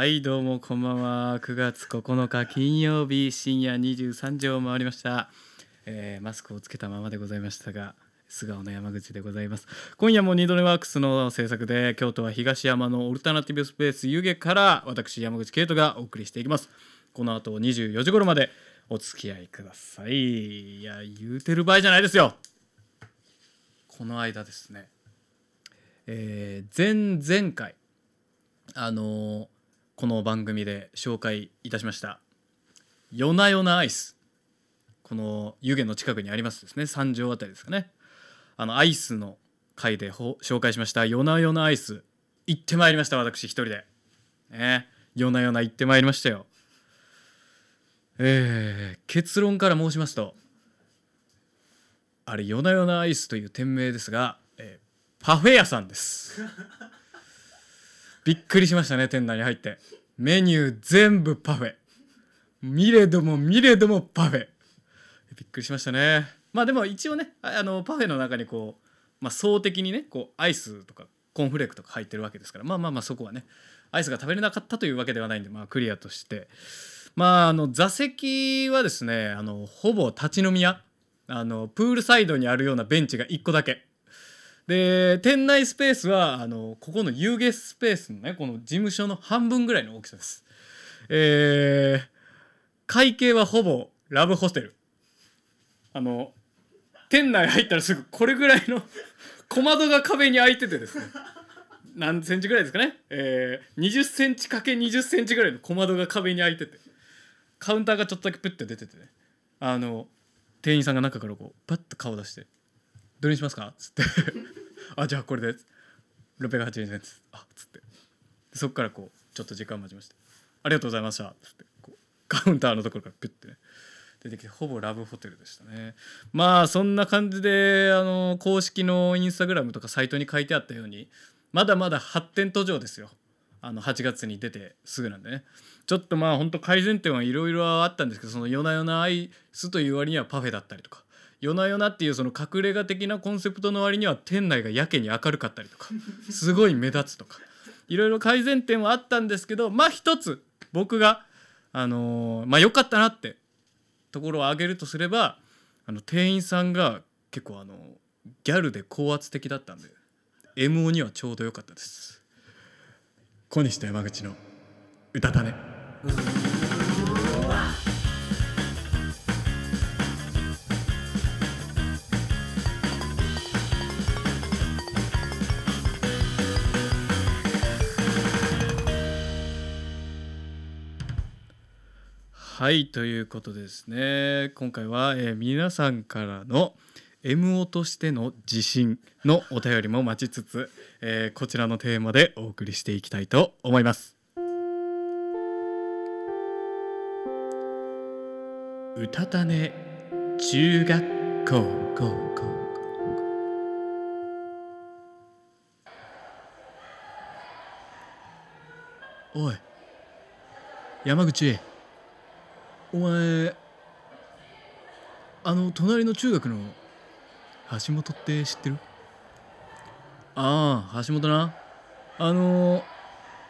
はいどうもこんばんは。9月9日金曜日深夜23時を回りました、えーマスクをつけたままでございましたが素顔の山口でございます。今夜もニードネワークスの制作で京都は東山のオルタナティブスペース湯気から私山口圭人がお送りしていきます。この後24時頃までお付き合いください。いや言うてる場合じゃないですよ。この間ですね。えー前々回あのーこの番組で紹介いたしました「夜な夜なアイス」この湯気の近くにありますですね。三条あたりですかね。あのアイスの回で紹介しました「夜な夜なアイス」行ってまいりました私一人で。ね夜な夜な行ってまいりましたよ。えー結論から申しますとあれ夜な夜なアイスという店名ですが、えーパフェ屋さんです。びっくりしましたね店内に入って。メニュー全部パフェ。見れども見れどもパフェ。びっくりしましたね。まあでも一応ねあのパフェの中にこう、まあ、層的にねこうアイスとかコンフレークとか入ってるわけですから。まあまあまあそこはねアイスが食べれなかったというわけではないんでまあクリアとして。まああの座席はですねあのほぼ立ち飲み屋。あのプールサイドにあるようなベンチが1個だけ。で店内スペースはあのここの遊芸スペースのねこの事務所の半分ぐらいの大きさです。えー、会計はほぼラブホテル。あの店内入ったらすぐこれぐらいの小窓が壁に開いててですね。何センチぐらいですかね、えー、20センチ ×20 センチぐらいの小窓が壁に開いてて。カウンターがちょっとだけプッて出ててね。あの店員さんが中からこうパッと顔出して「どれにしますか?」っつって「あじゃあこれで680円です」あつって。そっからこうちょっと時間待ちまして「ありがとうございました」っつって。こうカウンターのところからピュッてね。出てきてほぼラブホテルでしたね。まあそんな感じであの公式のインスタグラムとかサイトに書いてあったようにまだまだ発展途上ですよ。あの8月に出てすぐなんでね。ちょっとまあほんと改善点はいろいろあったんですけどその夜な夜なアイスという割にはパフェだったりとか夜な夜なっていうその隠れ家的なコンセプトの割には店内がやけに明るかったりとかすごい目立つとかいろいろ改善点はあったんですけどまあ一つ僕があのーまあ良かったなってところを挙げるとすればあの店員さんが結構あのギャルで高圧的だったんで MO にはちょうど良かったです。小西と山口の歌だねはいということですね。今回は、えー皆さんからの MO としての自信のお便りも待ちつつ、えーこちらのテーマでお送りしていきたいと思います。歌たたね中学校。高校おい山口お前あの隣の中学の橋本って知ってる？ああ橋本な。あの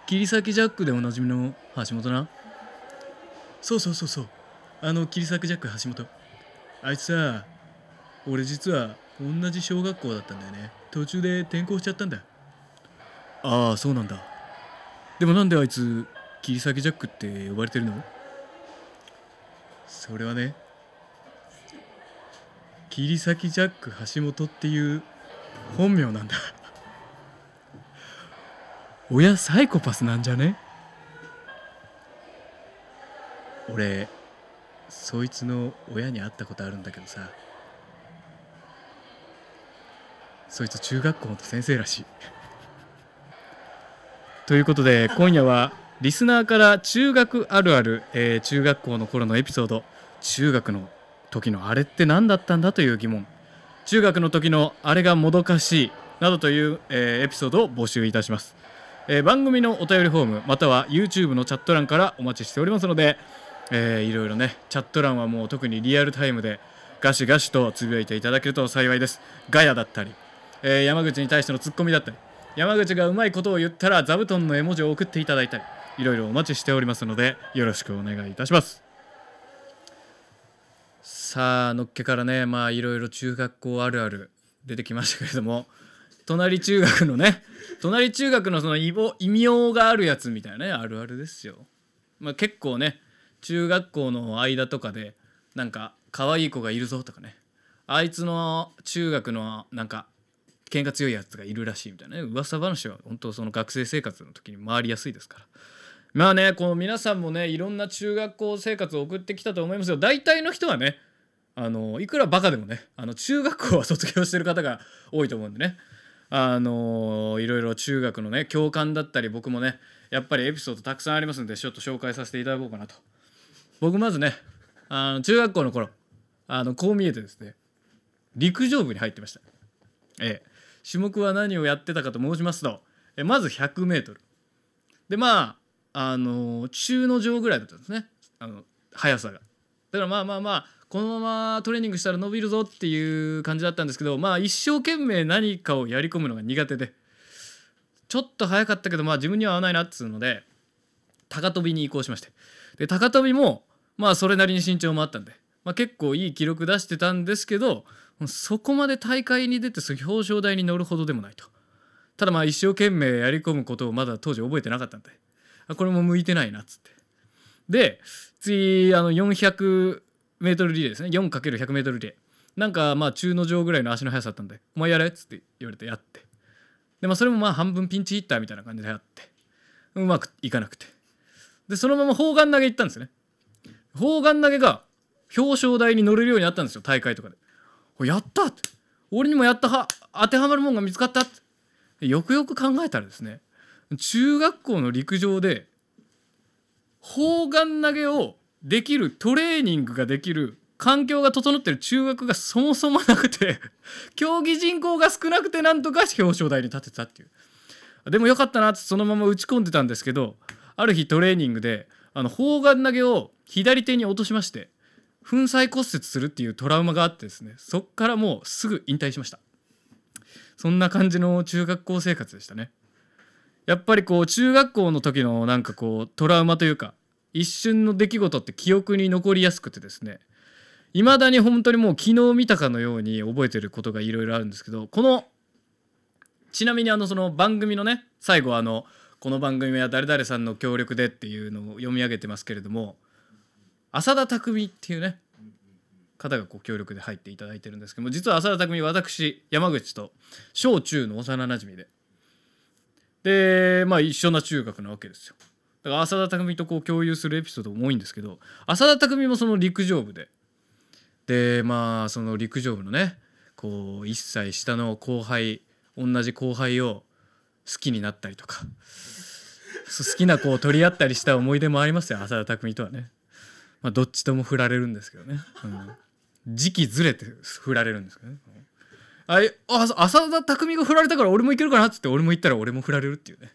切り裂きジャックでおなじみの橋本な。そうそうそうそう。あの切り裂きジャック橋本。あいつさ俺実は同じ小学校だったんだよね。途中で転校しちゃったんだ。ああそうなんだ。でもなんであいつ切り裂きジャックって呼ばれてるの？それはね切り裂きジャック橋本っていう本名なんだ。親サイコパスなんじゃね？俺そいつの親に会ったことあるんだけどさ。そいつ中学校の先生らしい。ということで今夜はリスナーから中学あるある、えー中学校の頃のエピソード中学の時のあれって何だったんだという疑問中学の時のあれがもどかしいなどという、えーエピソードを募集いたします、えー番組のお便りフォームまたは YouTube のチャット欄からお待ちしておりますので、えーいろいろねチャット欄はもう特にリアルタイムでガシガシとつぶやいていただけると幸いです。ガヤだったり、えー山口に対してのツッコミだったり山口がうまいことを言ったら座布団の絵文字を送っていただいたりいろいろお待ちしておりますのでよろしくお願いいたします。さあのっけからねまあいろいろ中学校あるある出てきましたけれども隣中学のね隣中学のその異名があるやつみたいなねあるあるですよ、まあ、結構ね中学校の間とかでなんか可愛い子がいるぞとかね。あいつの中学のなんか喧嘩強いやつがいるらしいみたいなね。噂話は本当その学生生活の時に回りやすいですから。まあねこの皆さんもねいろんな中学校生活を送ってきたと思いますよ。大体の人はねあのいくらバカでもねあの中学校は卒業してる方が多いと思うんでね。あのいろいろ中学のね教官だったり僕もねやっぱりエピソードたくさんありますんでちょっと紹介させていただこうかなと。僕まずねあの中学校の頃あのこう見えてですね陸上部に入ってました。ええ。種目は何をやってたかと申しますとえまず 100m でまああの中の上ぐらいだったんですね。あの速さが。だからまあまあまあこのままトレーニングしたら伸びるぞっていう感じだったんですけどまあ一生懸命何かをやり込むのが苦手でちょっと早かったけどまあ自分には合わないなっつうので高跳びに移行しまして。で高跳びもまあそれなりに身長もあったんで、まあ、結構いい記録出してたんですけどそこまで大会に出て表彰台に乗るほどでもないと。ただまあ一生懸命やり込むことをまだ当時覚えてなかったんで。これも向いてないなっつって。で次あの400メートルリレーですね。4×100 メートルリレー。なんかまあ中の上ぐらいの足の速さだったんで「お前やれ」っつって言われてやって。でまあそれもまあ半分ピンチヒッターみたいな感じでやって。うまくいかなくて。でそのまま砲丸投げ行ったんですね。砲丸投げが表彰台に乗れるようになったんですよ大会とかで。やったって。俺にもやったは当てはまるもんが見つかったって。よくよく考えたらですね中学校の陸上で砲丸投げをできるトレーニングができる環境が整ってる中学がそもそもなくて 競技人口が少なくてなんとか表彰台に立てたっていう。でもよかったなってそのまま打ち込んでたんですけどある日トレーニングであの砲丸投げを左手に落としまして粉砕骨折するっていうトラウマがあってですねそっからもうすぐ引退しました。そんな感じの中学校生活でしたね。やっぱりこう中学校の時のなんかこうトラウマというか一瞬の出来事って記憶に残りやすくてですね未だに本当にもう昨日見たかのように覚えてることがいろいろあるんですけどこのちなみにあのその番組のね最後あのこの番組は誰々さんの協力でっていうのを読み上げてますけれども浅田匠っていうね方がこう協力で入っていただいてるんですけども実は浅田匠私山口と小中の幼なじみででまあ一緒な中学なわけですよだから浅田匠とこう共有するエピソードも多いんですけど浅田匠もその陸上部ででまあその陸上部のねこう1歳下の後輩同じ後輩を好きになったりとか好きな子を取り合ったりした思い出もありますよ浅田匠とはね。まあ、どっちとも振られるんですけどね、うん、時期ずれて振られるんですけどね。ああ浅田匠が振られたから俺もいけるかなっつって俺も行ったら俺も振られるっていうね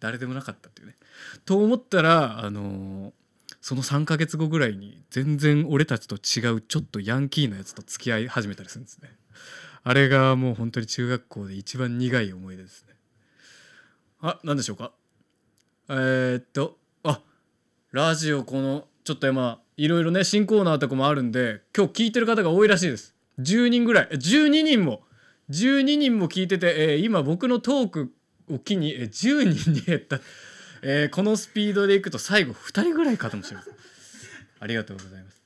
誰でもなかったっていうね。と思ったらあのー、その3ヶ月後ぐらいに全然俺たちと違うちょっとヤンキーのやつと付き合い始めたりするんですね。あれがもう本当に中学校で一番苦い思い出ですね。あ何でしょうか？えー、っとあラジオこのちょっとまあいろいろね新コーナーとかもあるんで今日聞いてる方が多いらしいです10人ぐらい12人も12人も聞いてて、えー、今僕のトークを機に、えー、10人に減った、えー、このスピードでいくと最後2人ぐらいかともしれません。ありがとうございます。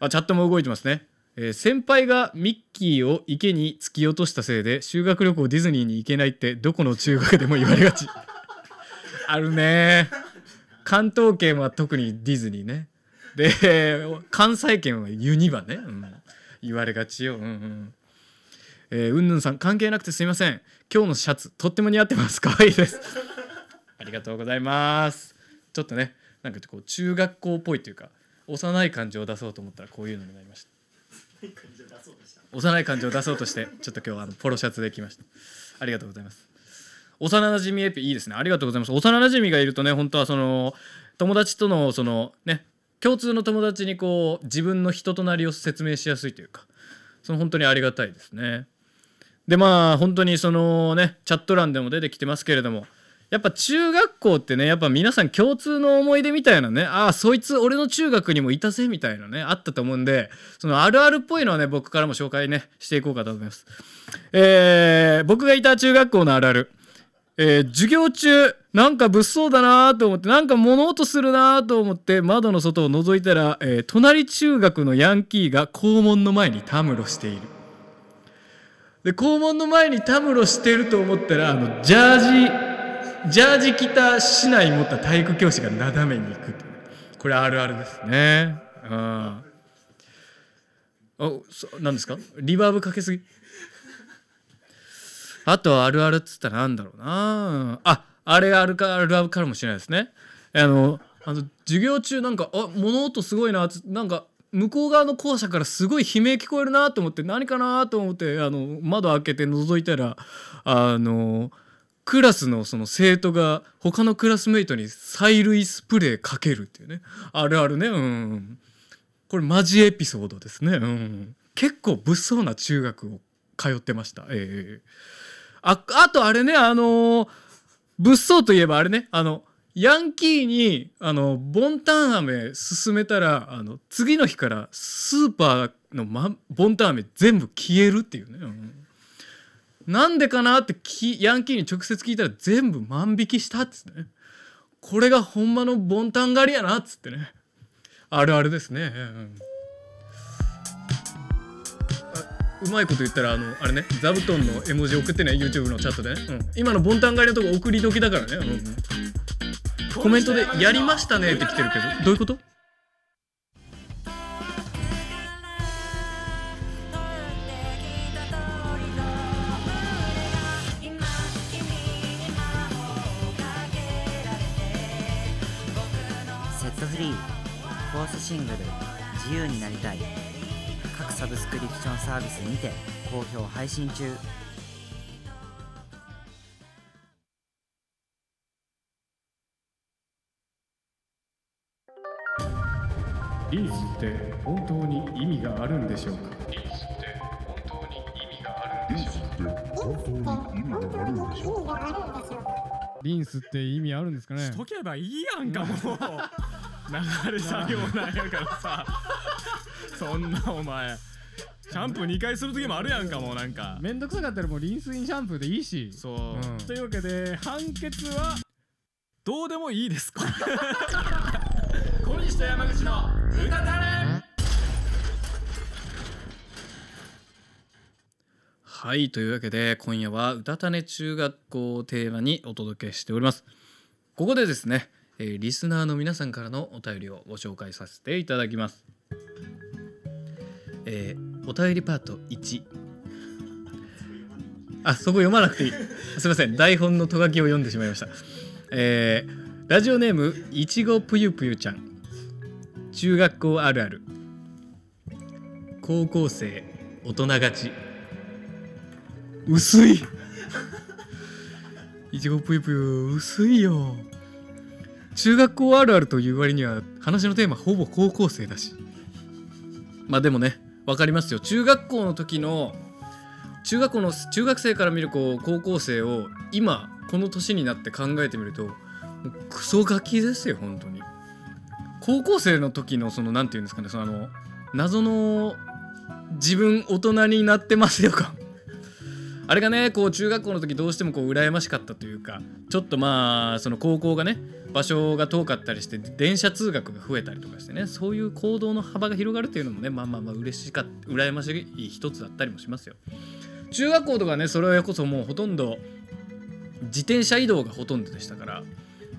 あチャットも動いてますね。えー、先輩がミッキーを池に突き落としたせいで修学旅行ディズニーに行けないってどこの中学でも言われがち。あるね。関東圏は特にディズニーね。で関西圏はユニバね、うん、言われがちよ。うんうんえー、うんぬんさん関係なくてすいません。今日のシャツとっても似合ってます。可愛いです。ありがとうございます。ちょっとねなんかこう中学校っぽいというか幼い感じを出そうと思ったらこういうのになりました。幼い感じを出そうとしてちょっと今日はあのポロシャツできました。ありがとうございます。幼なじみエピいいですね。ありがとうございます。幼なじみがいるとね本当はその友達とのそのね共通の友達にこう自分の人となりを説明しやすいというかその本当にありがたいですね。でまあ本当にそのねチャット欄でも出てきてますけれどもやっぱ中学校ってねやっぱ皆さん共通の思い出みたいなねああそいつ俺の中学にもいたぜみたいなねあったと思うんでそのあるあるっぽいのはね僕からも紹介ねしていこうかと思います。えー、僕がいた中学校のあるある。えー、授業中なんか物騒だなと思ってなんか物音するなと思って窓の外を覗いたら、えー、隣中学のヤンキーが校門の前にたむろしている。で校門の前にたむろしてると思ったらあのジャージジャージ着た市内持った体育教師がなだめに行く。これあるあるですね。うん。あそ何ですか？リバーブかけすぎ？あとあるあるっつったらなんだろうな。ああれあるかあるあるかもしれないですね。あのあの授業中なんかあ物音すごいななんか向こう側の校舎からすごい悲鳴聞こえるなと思って何かなと思ってあの窓開けて覗いたらあのクラスのその生徒が他のクラスメイトに催涙スプレーかけるっていうね。あるあるね。うんこれマジエピソードですね。うん結構物騒な中学を通ってました。ええー、ああとあれねあの物騒といえばあれね。あのヤンキーにあのボンタン飴勧めたらあの次の日からスーパーの、ま、ボンタン飴全部消えるっていうね、うん、なんでかなってきヤンキーに直接聞いたら全部万引きしたっつってね。これがほんまのボンタン狩りやなっつってね。あるあるですね、うん。うまいこと言ったらあのあれね座布団の絵文字送ってね YouTube のチャットでね、うん、今のボンタン狩りのとこ送り時だからね、うん。コメントで「やりましたね」って来てるけど。どういうこと？セットフリーフォースシングル「自由になりたい」各サブスクリプションサービスにて好評配信中。リースって本当に意味があるんでしょうか？リースって本当に意味があるんでしょうか？リンスって意味あるんですかね？しとけばいいやんかもう流れ作業なんやからさそんなお前シャンプー2回する時もあるやんかもうなんかめんどくさかったらもうリンスインシャンプーでいいしそう、うん、というわけで判決はどうでもいいです小西と山口の歌たれはいというわけで今夜は歌種中学校をテーマにお届けしております。ここでですね、えー、リスナーの皆さんからのお便りをご紹介させていただきます。えー、お便りパート1あそこ読まなくていい。すいません。台本のとがきを読んでしまいました。えー、ラジオネームいちごぷゆぷゆちゃん。中学校あるある。高校生大人勝ち。薄い。いちごぷゆぷゆ薄いよ。中学校あるあるという割には話のテーマほぼ高校生だし。まあでもね分かりますよ。中学校の時の中学校の中学生から見るこう高校生を今この年になって考えてみるとクソガキですよ本当に高校生の時のその何て言うんですかねそのあの謎の自分大人になってますよか あれがねこう中学校の時どうしてもこう羨ましかったというかちょっとまあその高校がね場所が遠かったりして電車通学が増えたりとかしてねそういう行動の幅が広がるっていうのもねまあまあまあ嬉しかった羨ましい一つだったりもしますよ。中学校とかねそれはこそもうほとんど自転車移動がほとんどでしたから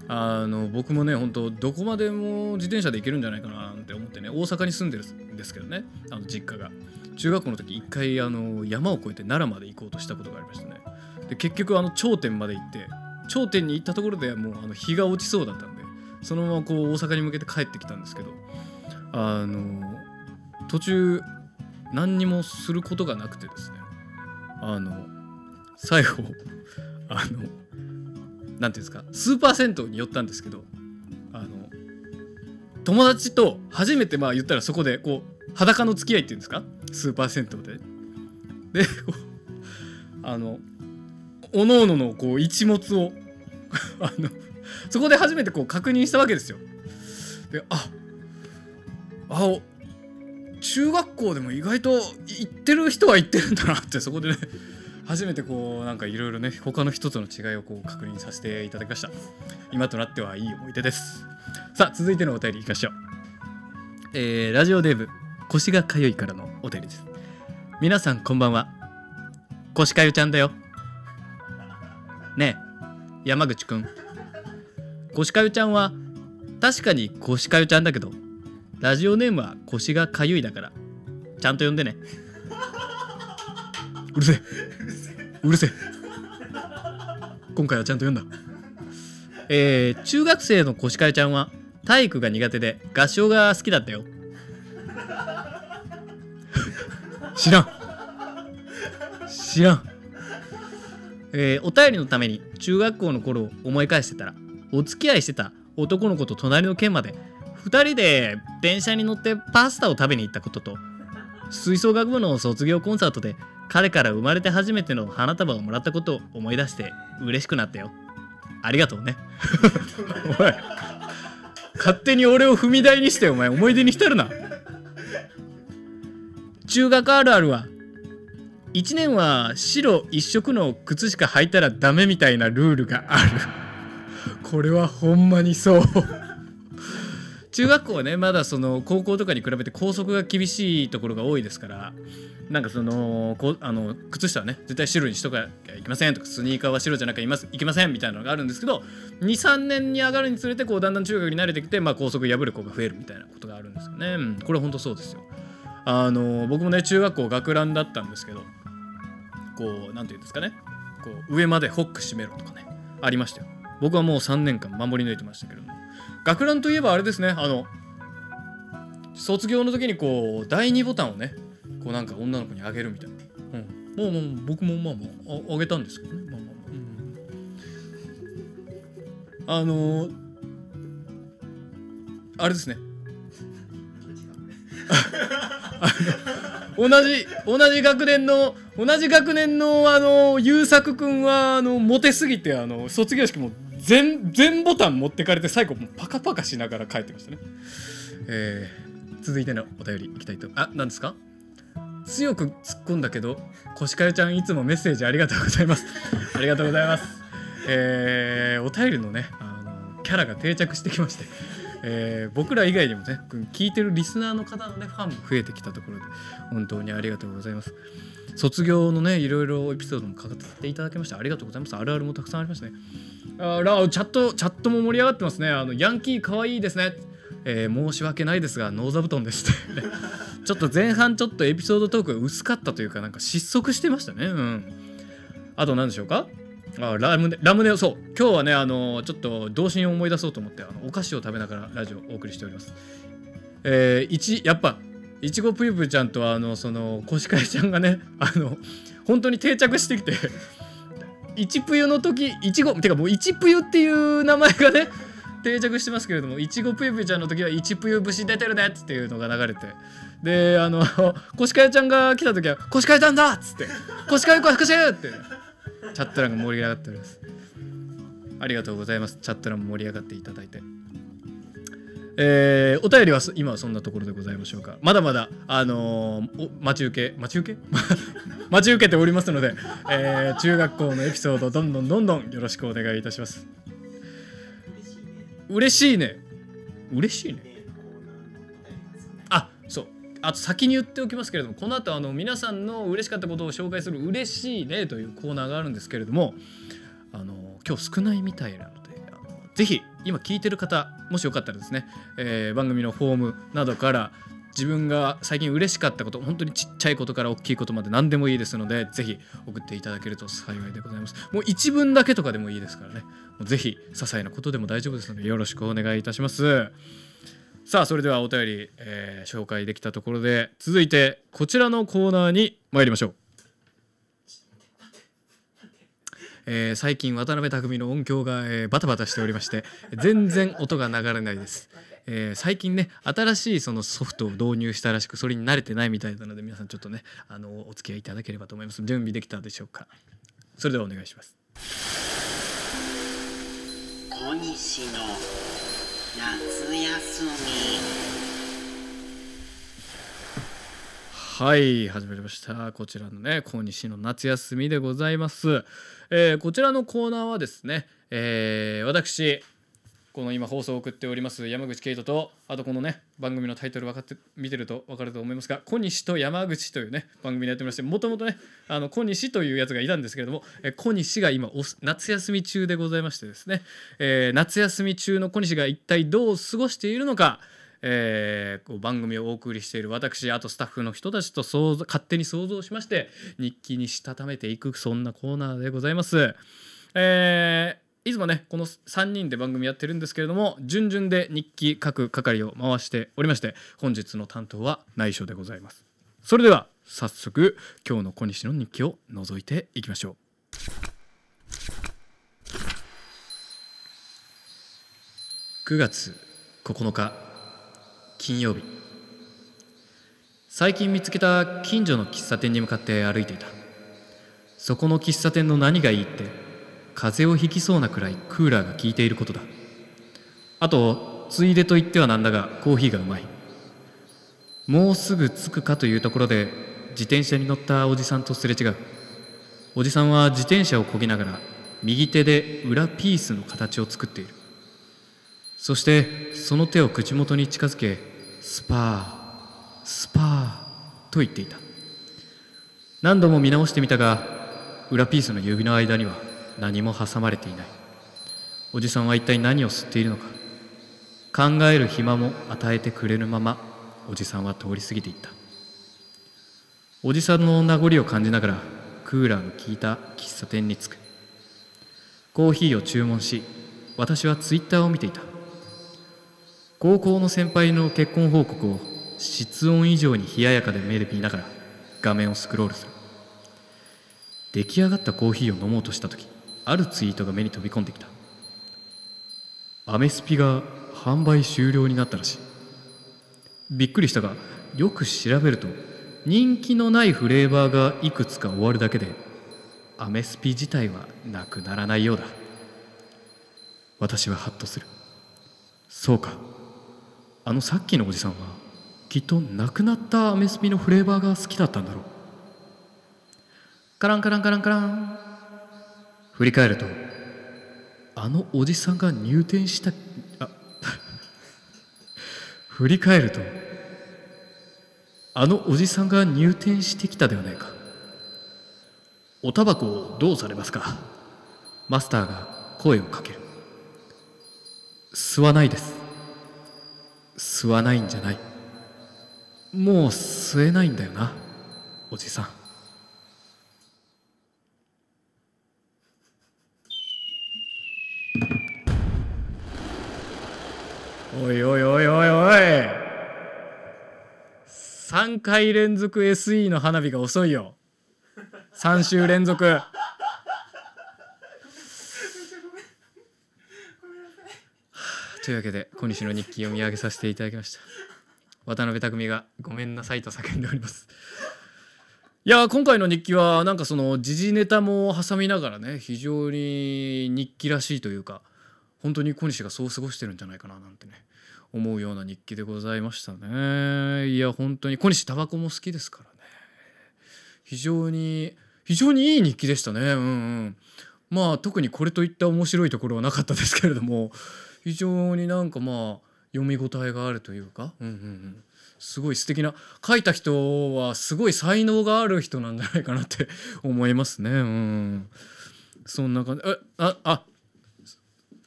あの僕もね本当どこまでも自転車で行けるんじゃないかなって思ってね大阪に住んでるんですけどねあの実家が。中学校の時一回あの山を越えて奈良まで行こうとしたことがありましたね。で結局あの頂点まで行って頂点に行ったところでもうあの日が落ちそうだったんでそのままこう大阪に向けて帰ってきたんですけどあの途中何にもすることがなくてですねあの最後あの何ていうんですかスーパー銭湯に寄ったんですけどあの友達と初めてまあ言ったらそこでこう裸の付き合いっていうんですかスーパー銭湯で。であのおのおののこう一物を あのそこで初めてこう確認したわけですよ。でああ中学校でも意外と行ってる人は行ってるんだなってそこでね初めてこうなんかいろいろね他の人との違いをこう確認させていただきました。今となってはいい思い出です。さあ続いてのお便りいきましょう。えー、ラジオデーブ腰がかゆいからのお便りです。皆さんこんばんは。腰かゆちゃんだよ。ねえ山口くん。腰かゆちゃんは確かに腰かゆちゃんだけどラジオネームは腰がかゆいだからちゃんと呼んでね。うるせえうるせえ。今回はちゃんと読んだ。えー、中学生の腰かえちゃんは体育が苦手で合唱が好きだったよ。知らん。知らん。えー、お便りのために中学校の頃を思い返してたらお付き合いしてた男の子と隣の県まで2人で電車に乗ってパスタを食べに行ったことと吹奏楽部の卒業コンサートで彼から生まれて初めての花束をもらったことを思い出して嬉しくなったよ。ありがとうね。おい。勝手に俺を踏み台にしてお前思い出に浸るな。中学あるあるは1年は白一色の靴しか履いたらダメみたいなルールがある。これはほんまにそう中学校はねまだその高校とかに比べて校則が厳しいところが多いですからなんかそのこあの靴下はね絶対白にしとかいけませんとかスニーカーは白じゃなきゃいますいけませんみたいなのがあるんですけど23年に上がるにつれてこうだんだん中学に慣れてきて、まあ、校則破る子が増えるみたいなことがあるんですよね、うん、これ本当そうですよ。あの僕もね中学校学ランだったんですけどこう何て言うんですかね。こう上までホック閉めろとかねありましたよ。僕はもう3年間守り抜いてましたけども。学ランといえばあれですねあの卒業の時にこう第2ボタンをねこうなんか女の子にあげるみたいな、うん、もうもう僕もまあまあああげたんですけどね。まあまあまあ、うん、あのー、あれですね。同じ同じ学年の同じ学年のあの優作君はあのモテすぎてあの卒業式も全全ボタン持ってかれて最後もパカパカしながら帰ってましたね。えー、続いてのお便りいきたいとあ何ですか？強く突っ込んだけどコシカヨちゃんいつもメッセージありがとうございます。ありがとうございます。えー、お便りのねあのキャラが定着してきましてえー、僕ら以外にもね聞いてるリスナーの方のねファンも増えてきたところで本当にありがとうございます。卒業のねいろいろエピソードも語っていただきましてありがとうございます。あるあるもたくさんありましたね。あらチャットチャットも盛り上がってますね。あのヤンキーかわいいですね。えー、申し訳ないですがノーザブトンです ちょっと前半ちょっとエピソードトークが薄かったというかなんか失速してましたね。うん。あと何でしょうか？あラムネラムネそう。今日はねあのちょっと童心を思い出そうと思ってあのお菓子を食べながらラジオをお送りしております。えー、一やっぱいちごぷゆぷちゃんとあのそのコシカイちゃんがね あの本当に定着してきていちぷゆの時いちごてかもういちぷゆっていう名前がね定着してますけれどもいちごぷゆぷゆちゃんの時はいちぷゆ節出てるねっていうのが流れてであのコシカヤちゃんが来た時は「コシカヤちゃんだ!」っつって「コシカヤコシカヤ!」ってチャット欄が盛り上がっておりますありがとうございますチャット欄も盛り上がっていただいてえー、お便りは今はそんなところでございましょうか。まだまだあのー、待ち受け待ち受け？待ち受けておりますので、えー、中学校のエピソードどんどんどんどんよろしくお願いいたします。嬉しいね。嬉しいね。あそう。あと先に言っておきますけれどもこの後あの皆さんの嬉しかったことを紹介する「嬉しいね」というコーナーがあるんですけれどもあの今日少ないみたいなぜひ今聞いてる方もしよかったらですね、えー、番組のフォームなどから自分が最近嬉しかったこと本当にちっちゃいことから大きいことまで何でもいいですのでぜひ送っていただけると幸いでございます。もう一文だけとかでもいいですからね。もうぜひ些細なことでも大丈夫ですのでよろしくお願いいたします。さあそれではお便り、えー、紹介できたところで続いてこちらのコーナーに参りましょう。えー、最近渡辺匠の音響が、えー、バタバタしておりまして全然音が流れないです、えー、最近ね新しいそのソフトを導入したらしくそれに慣れてないみたいなので皆さんちょっとねあのお付き合いいただければと思います。準備できたでしょうか？それではお願いします。西の夏休み。はい始まりました。こちらのね小西の夏休みでございます、えーこちらのコーナーはですね、えー私この今放送を送っております山口圭人とあとこのね番組のタイトル分かって見てると分かると思いますが小西と山口というね番組でやってましてもともとねあの小西というやつがいたんですけれども、え小西が今お夏休み中でございましてですね、えー夏休み中の小西が一体どう過ごしているのかえーこう番組をお送りしている私あとスタッフの人たちと想像勝手に想像しまして日記にしたためていくそんなコーナーでございます。えーいつもねこの3人で番組やってるんですけれども順々で日記書く係を回しておりまして本日の担当は内緒でございます。それでは早速今日の小西の日記を覗いていきましょう。9月9日金曜日。最近見つけた近所の喫茶店に向かって歩いていた。そこの喫茶店の何がいいって風邪をひきそうなくらいクーラーが効いていることだ。あとついでと言ってはなんだがコーヒーがうまい。もうすぐ着くかというところで自転車に乗ったおじさんとすれ違う。おじさんは自転車をこぎながら右手で裏ピースの形を作っている。そしてその手を口元に近づけスパースパーと言っていた。何度も見直してみたが裏ピースの指の間には何も挟まれていない。おじさんは一体何を吸っているのか考える暇も与えてくれぬままおじさんは通り過ぎていった。おじさんの名残を感じながらクーラーの効いた喫茶店に着く。コーヒーを注文し私はツイッターを見ていた。高校の先輩の結婚報告を室温以上に冷ややかで目で見ながら画面をスクロールする。出来上がったコーヒーを飲もうとした時あるツイートが目に飛び込んできた。アメスピが販売終了になったらしい。びっくりしたがよく調べると人気のないフレーバーがいくつか終わるだけでアメスピ自体はなくならないようだ。私はハッとする。そうか。あのさっきのおじさんはきっとなくなったアメスピのフレーバーが好きだったんだろう。カランカランカランカラン。振り返るとあのおじさんが入店したあ 振り返るとあのおじさんが入店してきたではないか。おタバコをどうされますか？マスターが声をかける。吸わないです。吸わないんじゃない。もう吸えないんだよなおじさん。おいおいおいおいおい。3回連続 SE の花火が遅いよ。3週連続。というわけで小西の日記読み上げさせていただきました。渡辺匠が「ごめんなさい」と叫んでおります。いやー今回の日記はなんかその時事ネタも挟みながらね非常に日記らしいというか本当に小西がそう過ごしてるんじゃないかななんてね思うような日記でございましたね。いや本当に小西タバコも好きですからね。非常に非常にいい日記でしたね。うんうん。まあ特にこれといった面白いところはなかったですけれども非常になんかまあ読み応えがあるというか、うんうんうん、すごい素敵な書いた人はすごい才能がある人なんじゃないかなって 思いますね。うん、そんな感じえああ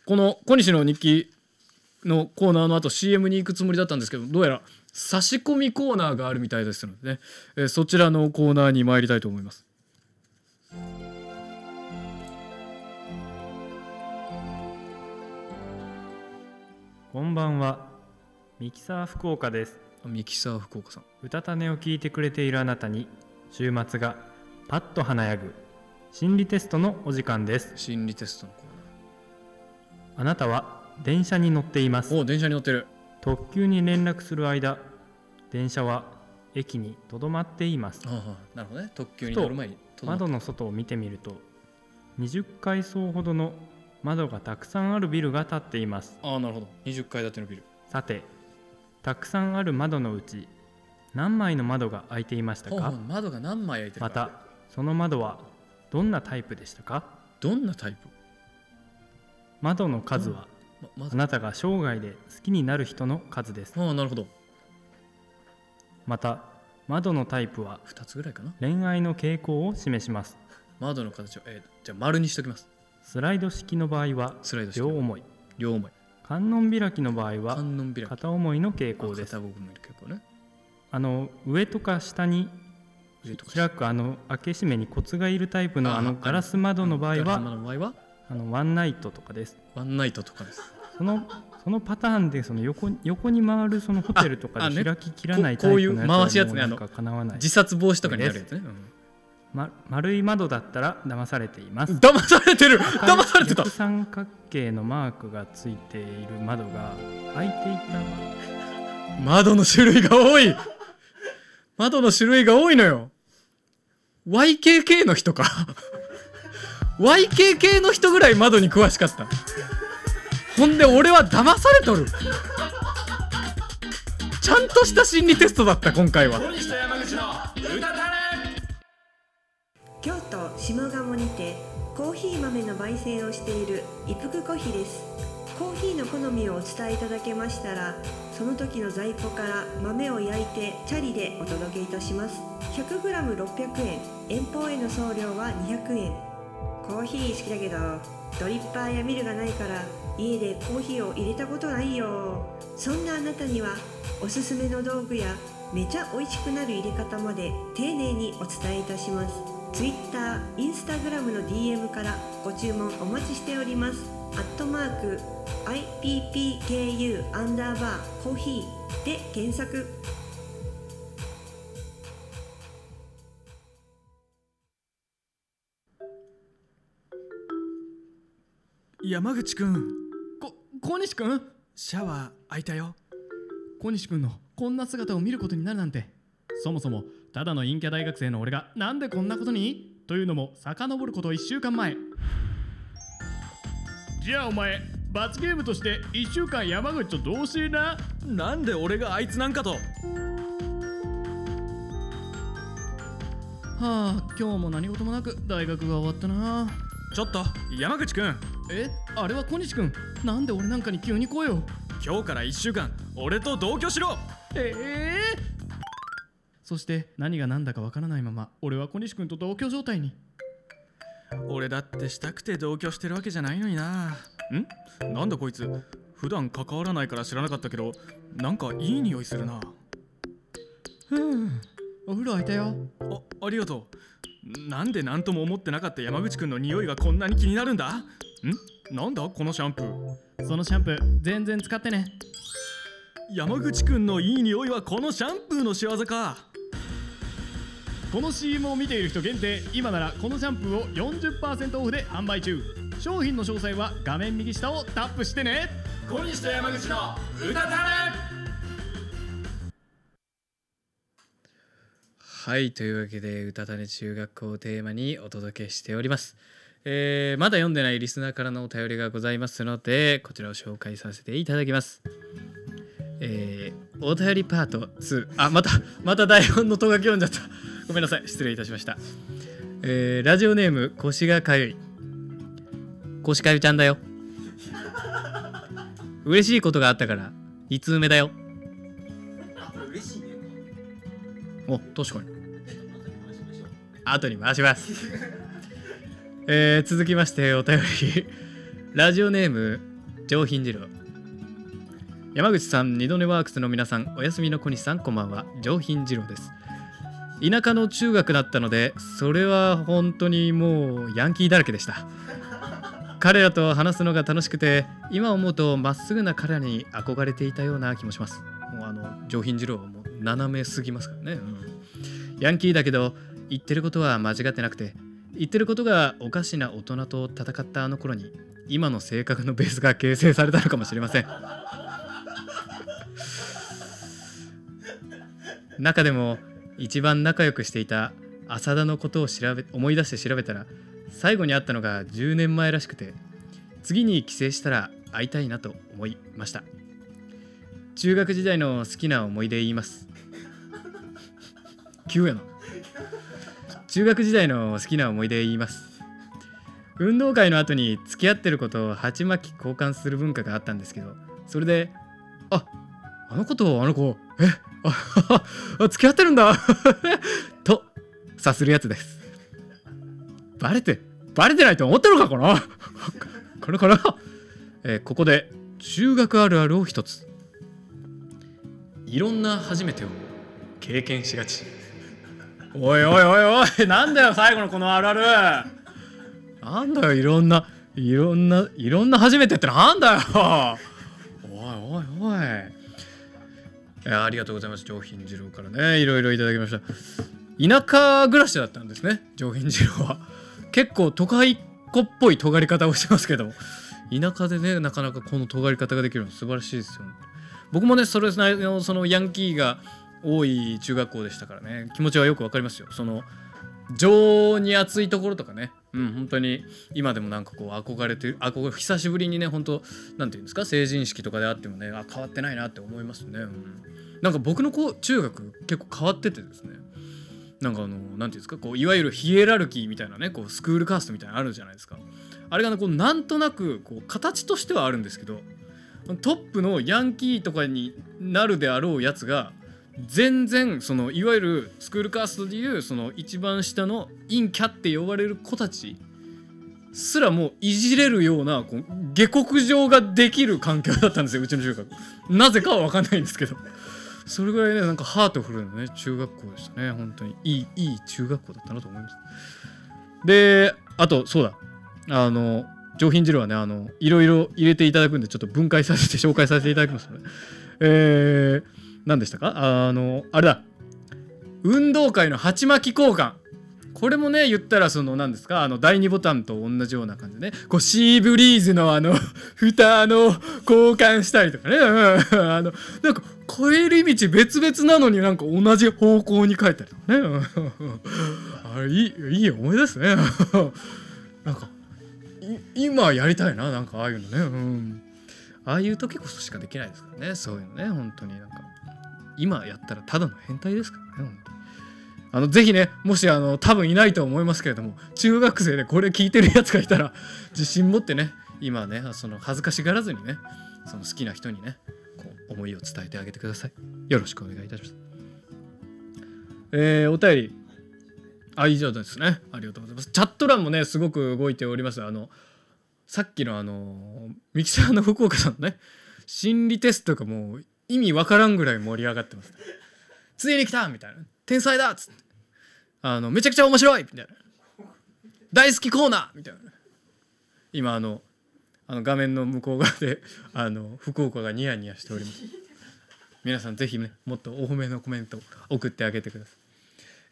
この小西の日記のコーナーの後 CM に行くつもりだったんですけどどうやら差し込みコーナーがあるみたいですのでね、えーそちらのコーナーに参りたいと思います。こんばんは。ミキサー福岡です。ミキサー福岡さん。歌種を聞いてくれているあなたに週末がパッと華やぐ心理テストのお時間です。心理テストのコーあなたは電車に乗っています。ナーお電車に乗ってる。特急に連絡する間電車は駅にとどまっています。ああなるほどね。特急に乗る前に窓の外を見てみると20階層ほどの窓がたくさんあるビルが建っています。ああなるほど。20階建てのビル。さてたくさんある窓のうち何枚の窓が開いていましたほうほうか窓が何枚開いてるか。またその窓はどんなタイプでしたか？どんなタイプ？窓の数はままあなたが生涯で好きになる人の数です。ああなるほど。また窓のタイプは2つぐらいかな。恋愛の傾向を示します。窓の形を、えーじゃあ丸にしときますスライド式の場合はスライドして両思い。両思い。観音開きの場合は観音開き。片思いの傾向です。片思いの傾向ね。あの上とか下に開くあの開け閉めにコツがいるタイプのああのガラス窓の場合はあのワンナイトとかです。ワンナイトとかです。そのそのパターンでその横に横に回るそのホテルとかで開ききらないタイプのやつは回すやつねもうなんか叶わない。自殺防止とかになるやつね、ま、丸い窓だったら騙されています。うん騙されてる！騙されてた！逆三角形のマークがついている窓が開いていた。窓の種類が多い！窓の種類が多いのよ！YKK の人か！YKK の人ぐらい窓に詳しかった。ほんで俺は騙されとる！ちゃんとした心理テストだった今回は京都下鴨にてコーヒー豆の焙煎をしている一服コーヒーです。コーヒーの好みをお伝えいただけましたらその時の在庫から豆を焼いてチャリでお届けいたします。100g600 円。遠方への送料は200円。コーヒー好きだけどドリッパーやミルがないから家でコーヒーを入れたことないよ。そんなあなたにはおすすめの道具やめちゃ美味しくなる入れ方まで丁寧にお伝えいたします。Twitter、Instagram の DM からご注文お待ちしております。アットマーク IPPKU アンダーバーコーヒーで検索。山口くん。こ小西くん？シャワー開いたよ。小西くんのこんな姿を見ることになるなんて。そもそもただの陰キャ大学生の俺がなんでこんなことに？というのも遡ること1週間前。じゃあお前罰ゲームとして1週間山口と同棲な？なんで俺があいつなんかと。はあ今日も何事もなく大学が終わったな。ちょっと山口くん。え？あれは小西くん。なんで俺なんかに急に声を今日から1週間俺と同居しろ。ええそして何が何だかわからないまま俺は小西くんと同居状態に。俺だってしたくて同居してるわけじゃないのにな。ん？なんだこいつ。普段関わらないから知らなかったけどなんかいい匂いするな。ふうお風呂開いたよ。あありがとう。なんで何とも思ってなかった山口くんの匂いがこんなに気になるんだ？ん？なんだ？このシャンプー。そのシャンプー全然使ってね。山口くんのいい匂いはこのシャンプーの仕業かこの CM を見ている人限定今ならこのシャンプーを40%オフで販売中。商品の詳細は画面右下をタップしてね。小西と山口の歌たれはいというわけで「うたたね中学校」をテーマにお届けしております、えーまだ読んでないリスナーからのお便りがございますのでこちらを紹介させていただきます。えーお便りパート2あまたまた台本のとがき読んじゃったごめんなさい失礼いたしました。えーラジオネーム腰がかゆい。腰かゆちゃんだよ。嬉しいことがあったから2通目だよ。嬉しいね。お確かに。後に回します。えー続きましてお便り。ラジオネーム上品次郎。山口さん二度寝ワークスの皆さんおやすみの小西さんこんばんは。上品次郎です田舎の中学だったのでそれは本当にもうヤンキーだらけでした。彼らと話すのが楽しくて今思うとまっすぐな彼らに憧れていたような気もします。もうあの上品次郎はもう斜めすぎますからね、うん。ヤンキーだけど言ってることは間違ってなくて言ってることがおかしな大人と戦ったあの頃に今の性格のベースが形成されたのかもしれません。中でも一番仲良くしていた浅田のことを調べ思い出して調べたら最後に会ったのが10年前らしくて次に帰省したら会いたいなと思いました。中学時代の好きな思い出言います。急やな。中学時代の好きな思い出言います。運動会の後に付き合ってることを鉢巻き交換する文化があったんですけどそれでああの子とあの子え？あ 付き合ってるんだ。とさするやつです。バレてバレてないと思ってるのかこの。これかな、えーここで中学あるあるを一つ。いろんな初めてを経験しがち。おいおいおいおいなんだよ最後のこのあるある。なんだよいろんないろんないろんな初めてってなんだよ。おいおいおい。ありがとうございます上品次郎からね。いろいろいただきました。田舎暮らしだったんですね上品次郎は。結構都会っ子っぽい尖り方をしてますけど。も田舎でねなかなかこの尖り方ができるの素晴らしいですよね。僕もねそれなりのそのヤンキーが多い中学校でしたからね。気持ちはよくわかりますよ。その情に熱いところとかね。うん本当に今でもなんかこう憧れて憧れ久しぶりにね本当なんていうんですか成人式とかであってもねあ変わってないなって思いますね、うん、なんか僕のこう中学結構変わっててですね。なんかあのなんていうんですかこういわゆるヒエラルキーみたいなねこうスクールカーストみたいなのあるじゃないですか。あれがねこうなんとなくこう形としてはあるんですけどトップのヤンキーとかになるであろうやつが全然そのいわゆるスクールカーストでいうその一番下の陰キャって呼ばれる子たちすらもういじれるようなこう下克上ができる環境だったんですようちの中学なぜかは分かんないんですけどそれぐらいねなんかハートフルなね中学校でしたね本当に。いいいい中学校だったなと思います。であとそうだ。あの上品汁はねあのいろいろ入れていただくんでちょっと分解させて紹介させていただきますねえー、何でしたか？あのあれだ。運動会の鉢巻き交換。これもね言ったらその何ですか？あの第2ボタンと同じような感じでね。こうシーブリーズのあの 蓋の交換したりとかね、うんあのなんか帰り道別々なのになんか同じ方向に書いたりとかね。あれいいいい思いですね。なんか今やりたいななんかああいうのね。うん。ああいう時こそしかできないですからね。そういうのね本当になんか。今やったらただの変態ですからね本当。にあのぜひねもしあの多分いないと思いますけれども中学生でこれ聞いてるやつがいたら自信持ってね今ねその恥ずかしがらずにねその好きな人にねこう思いを伝えてあげてください。よろしくお願いいたします。えー、お便り。あ以上ですね。ありがとうございます。チャット欄もねすごく動いております。あのさっきのあのミキサーの福岡さんのね心理テストがもう意味わからんぐらい盛り上がってます、ついに来たみたいな。天才だっつって。あのめちゃくちゃ面白い。みたいな。大好きコーナーみたいな。今あのあの画面の向こう側であの福岡がニヤニヤしております。皆さんぜひねもっとお褒めのコメント送ってあげてください、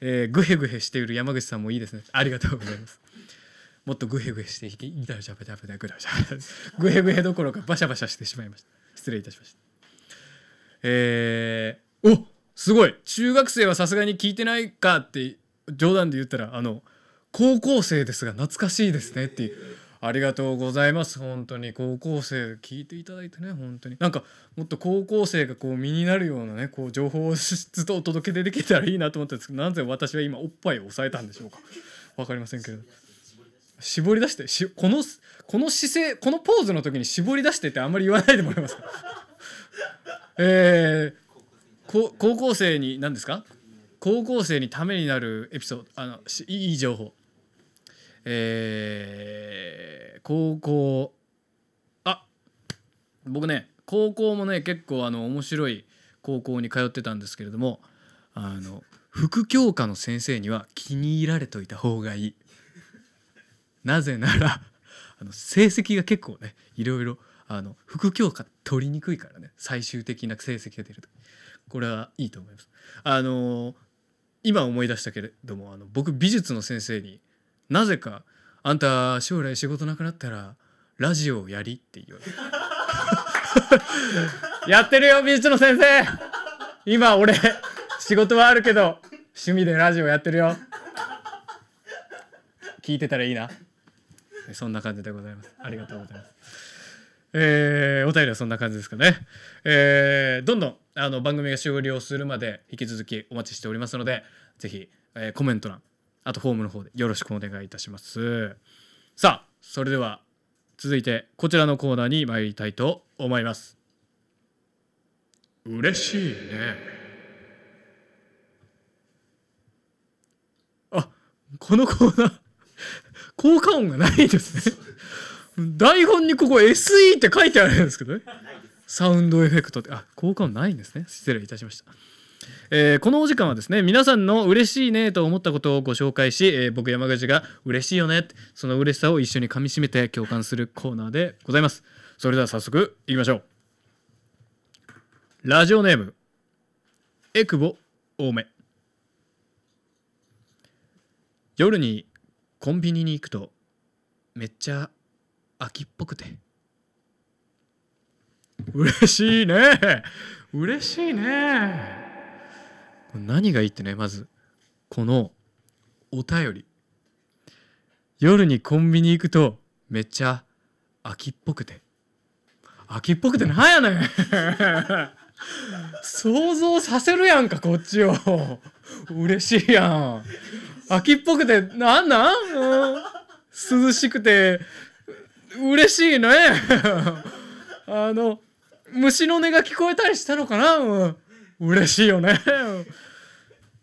えー、グヘグヘしている山口さんもいいですね。ありがとうございます。もっとグヘグヘしていたらジャバジャバジャグラジャグヘグヘどころかバシャバシャしてしまいました失礼いたしましたえー、おすごい。中学生はさすがに聞いてないかって冗談で言ったらあの高校生ですが懐かしいですねっていう。ありがとうございます。本当に高校生聞いていただいてね本当に。なんかもっと高校生がこう身になるようなねこう情報をずっとお届けでできたらいいなと思ったんですけどなぜ私は今おっぱいを押さえたんでしょうか。わかりませんけど。絞り出してしこのこの姿勢このポーズの時に絞り出してってあんまり言わないでもらえますか？えー、高校生に何ですか？高校生にためになるエピソードあのいい情報。えー、高校あ僕ね高校もね結構あの面白い高校に通ってたんですけれどもあの副教科の先生には気に入られといた方がいい。なぜならあの成績が結構ねいろいろあの副教科取りにくいからね。最終的な成績が出ると。これはいいと思います。あの今思い出したけれどもあの僕美術の先生になぜか「あんた将来仕事なくなったらラジオをやり」って言われて。やってるよ美術の先生。今俺仕事はあるけど趣味でラジオやってるよ。聞いてたらいいな。そんな感じでございます。ありがとうございます。えーお便りはそんな感じですかね。えーどんどんあの番組が終了するまで引き続きお待ちしておりますのでぜひ、えーコメント欄あとフォームの方でよろしくお願いいたします。さあそれでは続いてこちらのコーナーに参りたいと思います。嬉しいね。あこのコーナー効果音がないですね。台本にここ SE って書いてあるんですけどね。サウンドエフェクトって。あ効果音ないんですね。失礼いたしました。えーこのお時間はですね皆さんの嬉しいねと思ったことをご紹介し、えー僕山口が嬉しいよね。ってその嬉しさを一緒にかみしめて共感するコーナーでございます。それでは早速いきましょう。ラジオネームエクボ多め。夜にコンビニに行くとめっちゃ秋っぽくて。嬉しいね。嬉しいね。何がいいってねまずこのお便り。夜にコンビニ行くとめっちゃ秋っぽくて。秋っぽくてなんやねん。想像させるやんかこっちを。嬉しいやん。秋っぽくてなんなん、うん。涼しくて嬉しいね。あの虫の音が聞こえたりしたのかな、うん、嬉しいよね。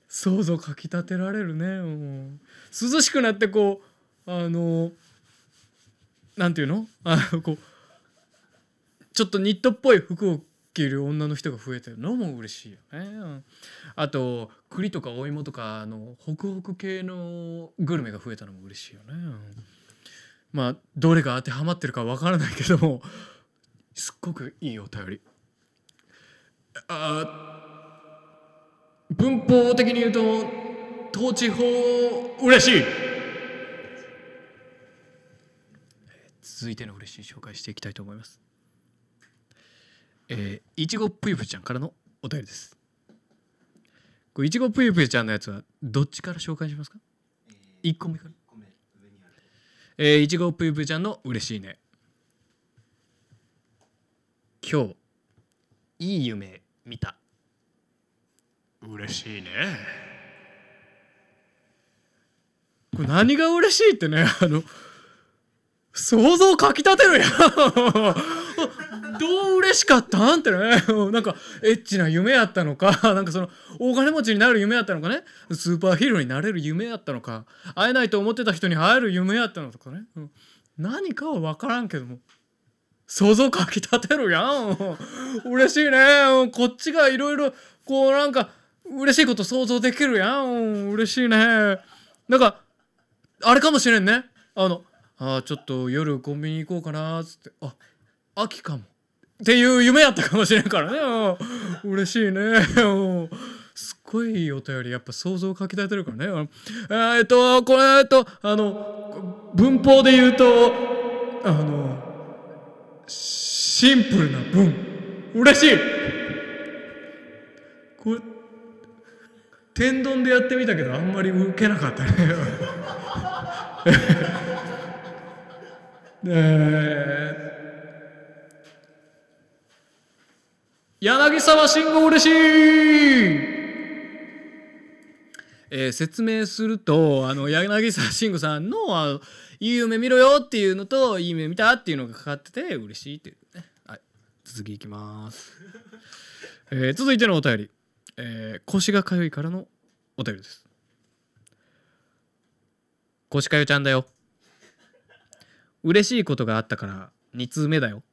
想像かきたてられるね、うん。涼しくなってこうあのなんていうの？あのこうちょっとニットっぽい服を着る女の人が増えてるのも嬉しいよね。うん。あと栗とかお芋とかあのホクホク系のグルメが増えたのも嬉しいよね。うん。まあどれが当てはまってるかわからないけどもすっごくいいお便り。あ文法的に言うと統治法嬉しい続いての嬉しい紹介していきたいと思います。えーいちごぷゆぷゆちゃんからのお便りです。これいちごぷゆぷゆちゃんのやつはどっちから紹介しますか ?1 個目から。えーいちごぷゆぷゆちゃんの嬉しいね。今日いい夢見た。嬉しいね。これ何が嬉しいってねあの想像かきたてるやんどう嬉しかったんってね。なんかエッチな夢やったのか。なんかその大金持ちになる夢やったのかね。スーパーヒーローになれる夢やったのか。会えないと思ってた人に会える夢やったのとかね、うん。何かは分からんけども。想像かきたてるやん。嬉しいね。こっちがいろいろこうなんか嬉しいこと想像できるやん。嬉しいね。なんかあれかもしれんね。あのあちょっと夜コンビニ行こうかなっつって。あ秋かも。っていう夢やったかもしれんからね。嬉しいね。すっごいいいお便り。やっぱ想像をかき立てるからねえっとこれとあの文法で言うとあのシンプルな文。嬉しい。これ天丼でやってみたけどあんまり受けなかったね。えー柳沢慎吾嬉しい、えー説明するとあの柳沢慎吾さんのあの「いい夢見ろよ」っていうのと「いい夢見た」っていうのがかかってて嬉しいっていうね、はい、続きいきます、えー続いてのお便り、えー腰がかゆいからのお便りです。腰かゆちゃんだよ。嬉しいことがあったから2通目だよ。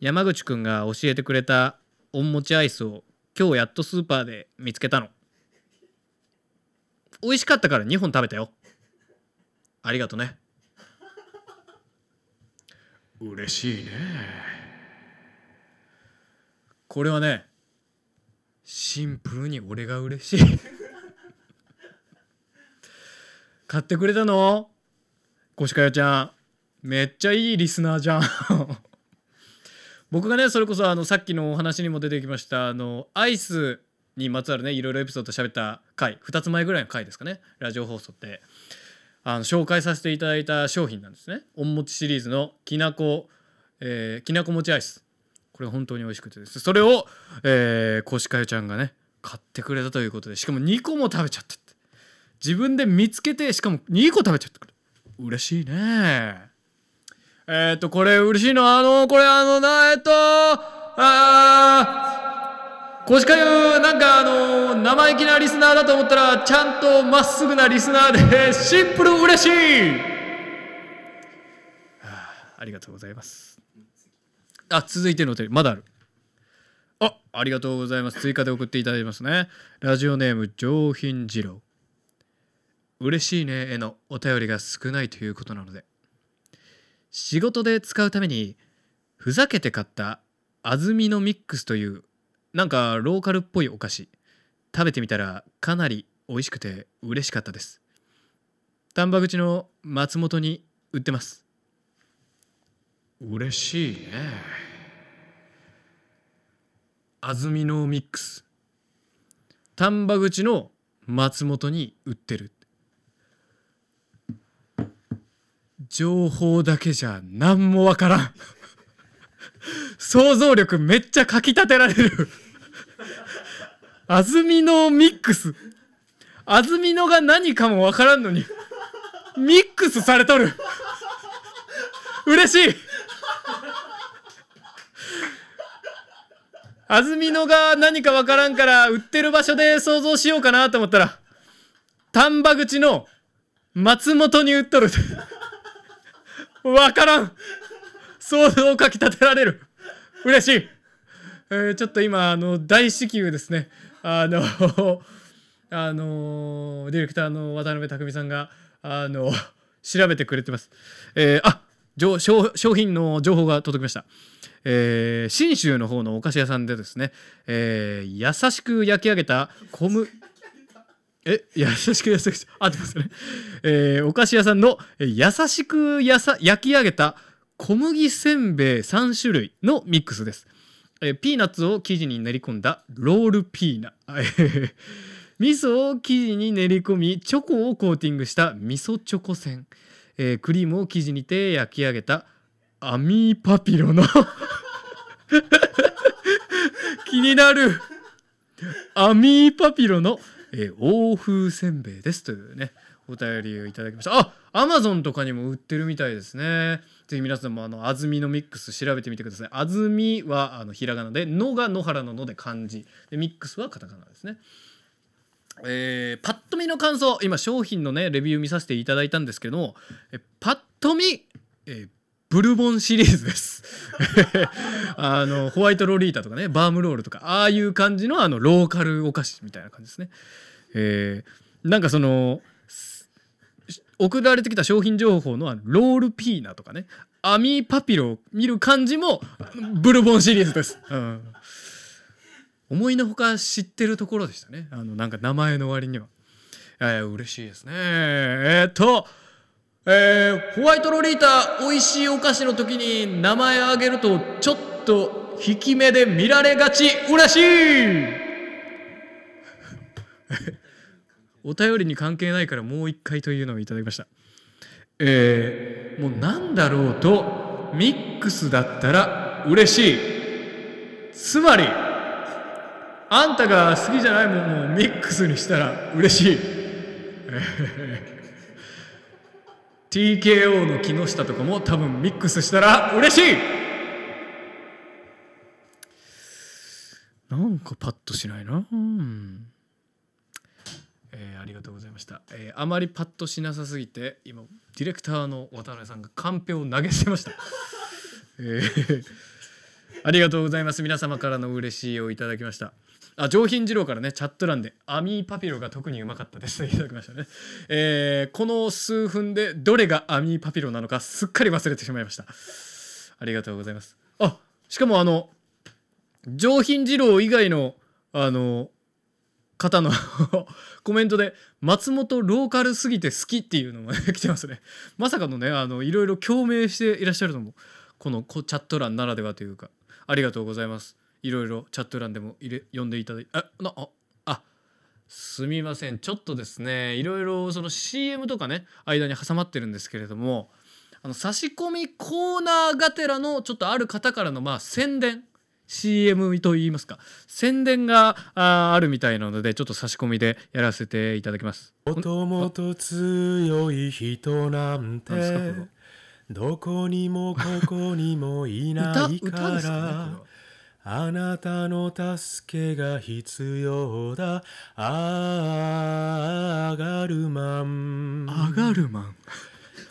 山口くんが教えてくれたおんもちアイスを今日やっとスーパーで見つけたの。美味しかったから2本食べたよ。ありがとね。嬉しいね。これはねシンプルに俺が嬉しい。買ってくれたの？コシカヨちゃん。めっちゃいいリスナーじゃん僕がねそれこそあのさっきのお話にも出てきましたあのアイスにまつわるねいろいろエピソード喋った回2つ前ぐらいの回ですかねラジオ放送って。あの紹介させていただいた商品なんですね。おんもちシリーズのきなこ、えーきなこ餅アイス。これ本当に美味しくてです。それを、えー、こしかよちゃんがね買ってくれたということでしかも2個も食べちゃったって。自分で見つけてしかも2個食べちゃってくれ嬉しいね。えっ、とこれ嬉しいのあのこれあのなえっとあーこしかゆなんかあの生意気なリスナーだと思ったらちゃんとまっすぐなリスナーでシンプル嬉しい、あ、ありがとうございます。あ続いてのお便りまだある。あありがとうございます。追加で送っていただいてますね。ラジオネーム上品二郎。嬉しいねへのお便りが少ないということなので。仕事で使うためにふざけて買った安住のミックスというなんかローカルっぽいお菓子。食べてみたらかなり美味しくて嬉しかったです。丹波口の松本に売ってます。嬉しいね。安住のミックス。丹波口の松本に売ってる。情報だけじゃ何もわからん。想像力めっちゃかきたてられる。安住のミックス。安住のが何かもわからんのにミックスされとる。嬉しい。安住のが何かわからんから売ってる場所で想像しようかなと思ったら丹波口の松本に売っとる。わからん。想像をかきたてられる。嬉しい、えーちょっと今あの大至急ですね。あの あのディレクターの渡辺匠さんがあの調べてくれてます。えーあ商商品の情報が届きました。えー信州の方のお菓子屋さんでですね、えー優しく焼き上げた小麦え優しく優しく。合ってますよね、えーお菓子屋さんのえ優しくやさ焼き上げた小麦せんべい3種類のミックスです、えピーナッツを生地に練り込んだロールピーナ。え 味噌を生地に練り込みチョコをコーティングした味噌チョコせん、えークリームを生地にて焼き上げたアミーパピロの。気になる。アミーパピロの、えー欧風せんべいですというねお便りをいただきました。あアマゾンとかにも売ってるみたいですね。ぜひ皆さんもあの安住のミックス調べてみてください。安住はあのひらがなでのが野原のので漢字。でミックスはカタカナですね。えーパッと見の感想。今商品のねレビュー見させていただいたんですけどもえパッと見、えーブルボンシリーズです。あのホワイトロリータとかねバームロールとかああいう感じのあのローカルお菓子みたいな感じですね、えーなんかそのす送られてきた商品情報のあのロールピーナとかねアミーパピロを見る感じもブルボンシリーズです、うん。思いのほか知ってるところでしたね。あのなんか名前の割には、えー、嬉しいですね。えーっとえーホワイトロリータ美味しいお菓子の時に名前あげるとちょっと引き目で見られがち。嬉しい。お便りに関係ないからもう一回というのをいただきました。えーもうなんだろうとミックスだったら嬉しい。つまりあんたが好きじゃないもんをミックスにしたら嬉しい。TKO の木下とかも多分ミックスしたら嬉しい。なんかパッとしないな。うん。えーありがとうございました、えーあまりパッとしなさすぎて今ディレクターの渡辺さんがカンペを投げ捨てました、えーありがとうございます。皆様からの嬉しいをいただきました。あ上品二郎からねチャット欄でアミーパピロが特にうまかったです。と いただきましたね、えーこの数分でどれがアミーパピロなのかすっかり忘れてしまいました。ありがとうございます。あしかもあの上品二郎以外のあの方の コメントで松本ローカルすぎて好きっていうのも、ね、来てますね。まさかのねあのいろいろ共鳴していらっしゃるのもこのこチャット欄ならではというか。ありがとうございます。いろいろチャット欄でも入れ読んでいただいあなああすみません。ちょっとですねいろいろその CM とかね間に挟まってるんですけれどもあの差し込みコーナーがてらのちょっとある方からのまあ宣伝 CM といいますか宣伝があーあるみたいなのでちょっと差し込みでやらせていただきます。もともと強い人なんてどこにもここにもいないから。はあなたの助けが必要だ。あがるまん。アガルマン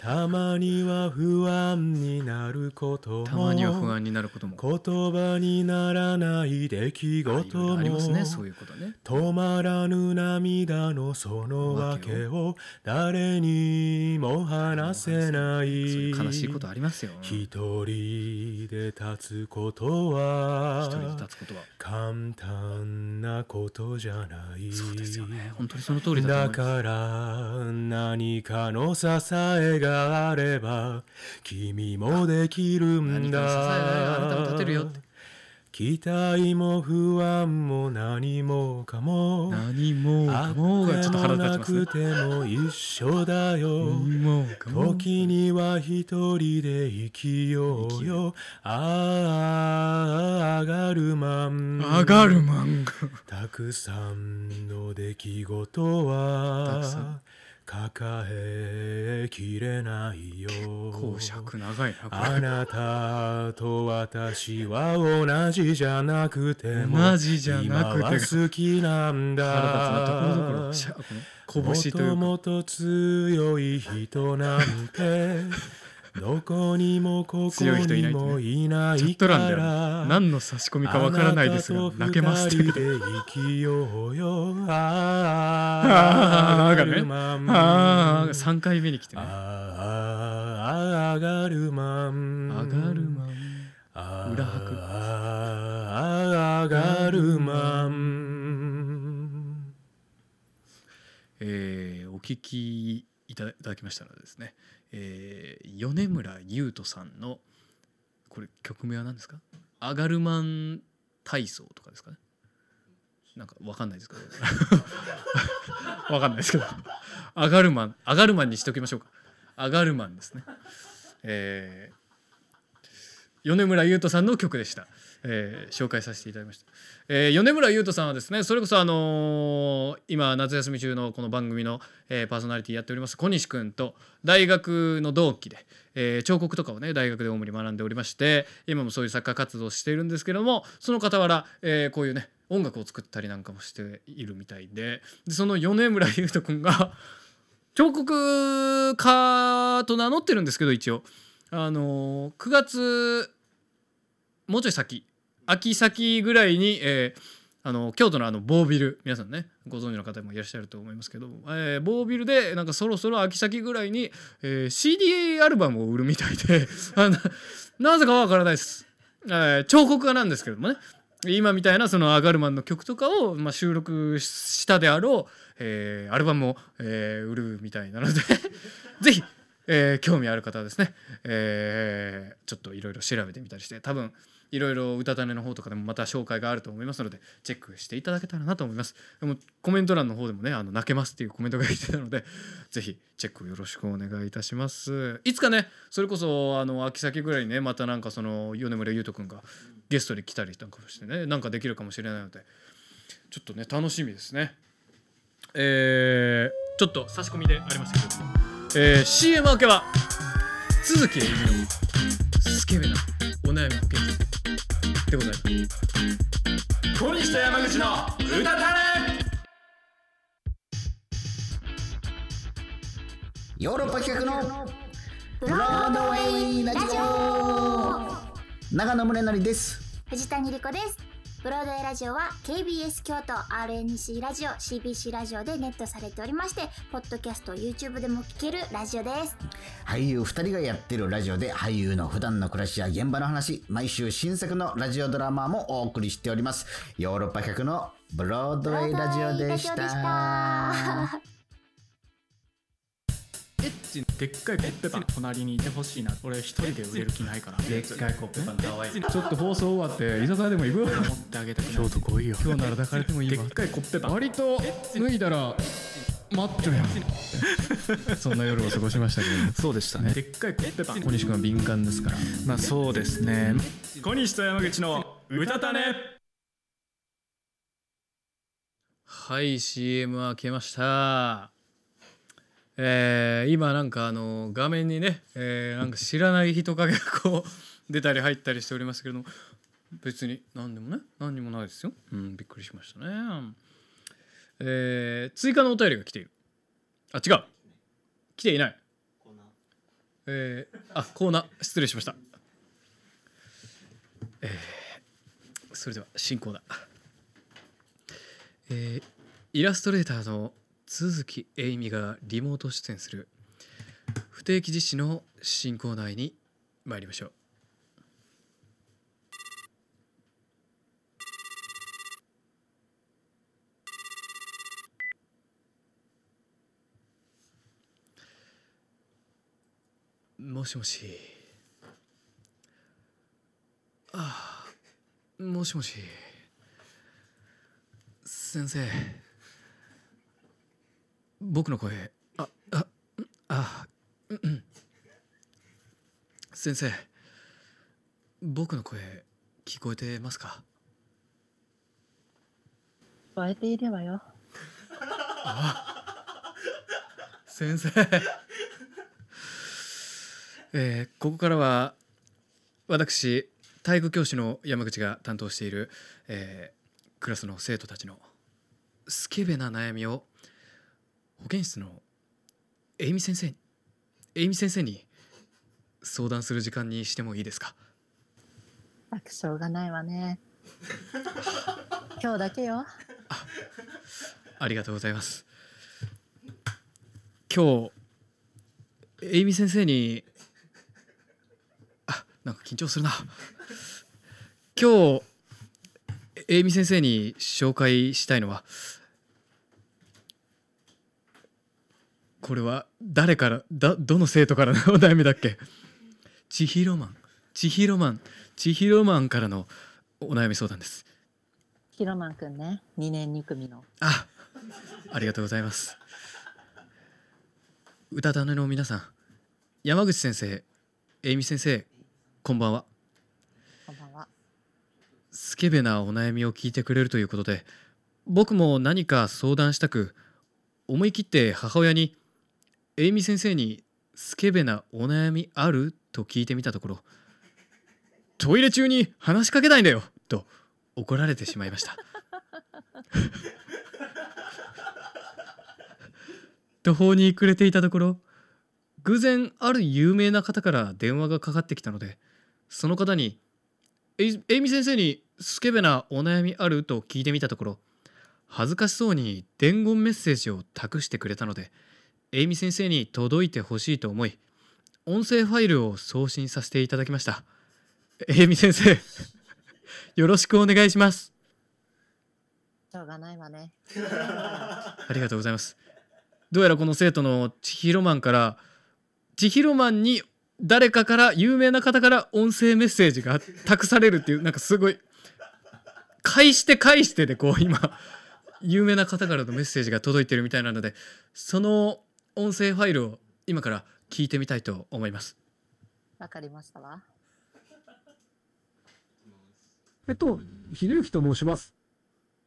たまには不安になることもたまには不安になることも言葉にならない出来事ろありもますねそういうことね。止まらぬ涙のその訳を誰にも話せない悲しいことありますよ。一一人で立つこと人では立つことは簡単なことじゃないそうですよね。本当にその通りだ。だから何かの支えがあれば君もできるんだ。立てるよって。期待も不安も何もかも。何もあかもがちょっと腹立ちなますね。く。ても一緒だよ。時には一人で生きようよ。ああ上がるまん上がるマンがたくさんの出来事はん抱えきれないよ。公爵長いなこあなたと私は同じじゃなくても同じじゃなくて。今は好きなんれ。だもともと強い人なんてどこにもここ強い人いないにもいないから何の差し込みかわからないですが泣けますというあなたと二人で生きようよ。ああーがね。上がるまんああ3回目に来てね。あー上がるまん。上がるマンあー裏拍上がるまん。えーお聞きいただきましたのでですね、えー米村優斗さんのこれ曲名は何ですか？アガルマン体操とかですかね？なんかわかんないですけど。わかんないですけど。アガルマンアガルマンにしておきましょうか。アガルマンですね。えー米村優斗さんの曲でした、えー紹介させていただきました、えー米村優斗さんはですねそれこそあのー今夏休み中のこの番組の、えーパーソナリティやっております小西君と大学の同期で、えー彫刻とかをね大学で主に学んでおりまして今もそういう作家活動をしているんですけどもその傍ら、えーこういうね音楽を作ったりなんかもしているみたいででその米村優斗君が彫刻家と名乗ってるんですけど一応。あのー9月もうちょい先秋先ぐらいに、えーあの京都のあの某ビル皆さんねご存知の方もいらっしゃると思いますけど、えー某ビルでなんかそろそろ秋先ぐらいに、えー CD アルバムを売るみたいで あのなぜかわからないです、えー彫刻家なんですけどもね。今みたいなそのアガルマンの曲とかを、まあ、収録したであろう、えーアルバムを、えー売るみたいなので ぜひ、えー興味ある方はですね、えーちょっといろいろ調べてみたりして多分いろいろ歌種の方とかでもまた紹介があると思いますのでチェックしていただけたらなと思います。でもコメント欄の方でもねあの泣けますっていうコメントが来てたので ぜひチェックよろしくお願いいたします。いつかねそれこそあの秋先ぐらいにねまたなんかその米村優斗くんがゲストに来たりなんかしてねなんかできるかもしれないのでちょっとね楽しみですね。えー、ちょっと差し込みでありましたけれども、えー、CM 明けは鈴木恵美のスケベなお悩み保健室でございます。小西と山口の歌たれ。ヨーロッパ企画のブロードウェイラジオ。長野宗則です。藤谷莉子ですブロードウェイラジオは KBS 京都 RNC ラジオ CBC ラジオでネットされておりましてポッドキャスト YouTube でも聞けるラジオです。俳優2人がやってるラジオで俳優の普段の暮らしや現場の話毎週新作のラジオドラマもお送りしております。ヨーロッパ企画のブロードウェイラジオでしたエッチでっかいコッペパン隣にいてほしいな。俺一人で売れる気ないから。でっかいコッペパンかわいい。ちょっと放送終わって居酒屋でも行く？持ってあげたくない京都来いよ今日なら抱かれてもいいわ。でっかいコッペパン。割と脱いだらマッチョやん。そんな夜を過ごしましたけどそうでしたね。でっかいコッペパン。小西君は敏感ですから。まあそうですね。小西と山口の歌たね。はい CM は消えましたえー今なんかあの画面にね、えーなんか知らない人影がこう 出たり入ったりしておりますけれども別に何でもね何にもないですよ。うんびっくりしましたね。えー追加のお便りが来ている。あ違う。来ていない。えーあコーナー。失礼しました。えーそれでは進行だ。えーイラストレーターの都築栄美がリモート出演する。不定期実施の新コーナーに参りましょう。もしもし。ああもしもし。先生。僕の声。あああうんうん。先生僕の声聞こえてますか？聞こえているわよ。先生。えーここからは私体育教師の山口が担当している、えークラスの生徒たちのスケベな悩みを保健室のエイミ先生にエイミ先生に相談する時間にしてもいいですか？楽勝がないわね。今日だけよ。ありがとうございます今日エイミ先生にあなんか緊張するな今日エイミ先生に紹介したいのはこれは誰からだどの生徒からのお悩みだっけ？千尋マン。千尋マン。千尋マンからのお悩み相談です。ヒロマンくんね。2年2組の。あありがとうございます。歌種の皆さん。山口先生栄美先生こんばんは。こんばんは。スケベなお悩みを聞いてくれるということで僕も何か相談したく思い切って母親に「栄美先生にスケベなお悩みある?」と聞いてみたところ「トイレ中に話しかけないんだよ!」と怒られてしまいました 途方に暮れていたところ偶然ある有名な方から電話がかかってきたのでその方にえいえいみ先生にスケベなお悩みある？と聞いてみたところ恥ずかしそうに伝言メッセージを託してくれたのでえいみ先生に届いてほしいと思い音声ファイルを送信させていただきました。えいみ先生 よろしくお願いします。しょうがないわね。ありがとうございます。どうやらこの生徒の千尋マンから千尋マンに誰かから有名な方から音声メッセージが託されるっていうなんかすごい返して返してでこう今有名な方からのメッセージが届いてるみたいなのでその音声ファイルを今から聞いてみたいと思いますわかりましたわ。えっと、ひろゆきと申します。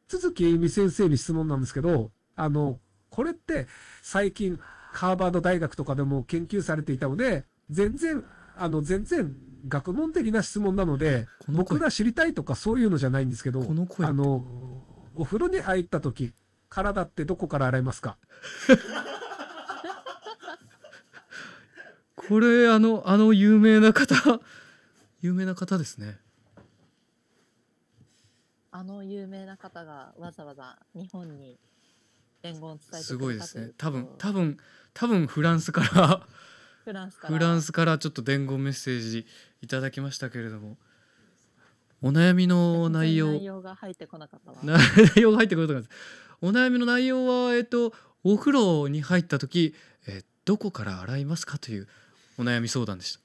都築恵美先生に質問なんですけど、あの、これって最近ハーバード大学とかでも研究されていたので、全然、あの、全然学問的な質問なので、僕が知りたいとかそういうのじゃないんですけど、あの、お風呂に入った時、体ってどこから洗いますか？これあのあの有名な方 有名な方ですね。あの有名な方がわざわざ日本に伝言を伝えてすくれたというごいですね。多分多分多分フランスからフランスから。フランスからちょっと伝言メッセージいただきましたけれども。お悩みの内容。内容が入ってこなかったわ。内容が入ってくるとかですお悩みの内容はえっとお風呂に入った時えどこから洗いますかというお悩み相談でした。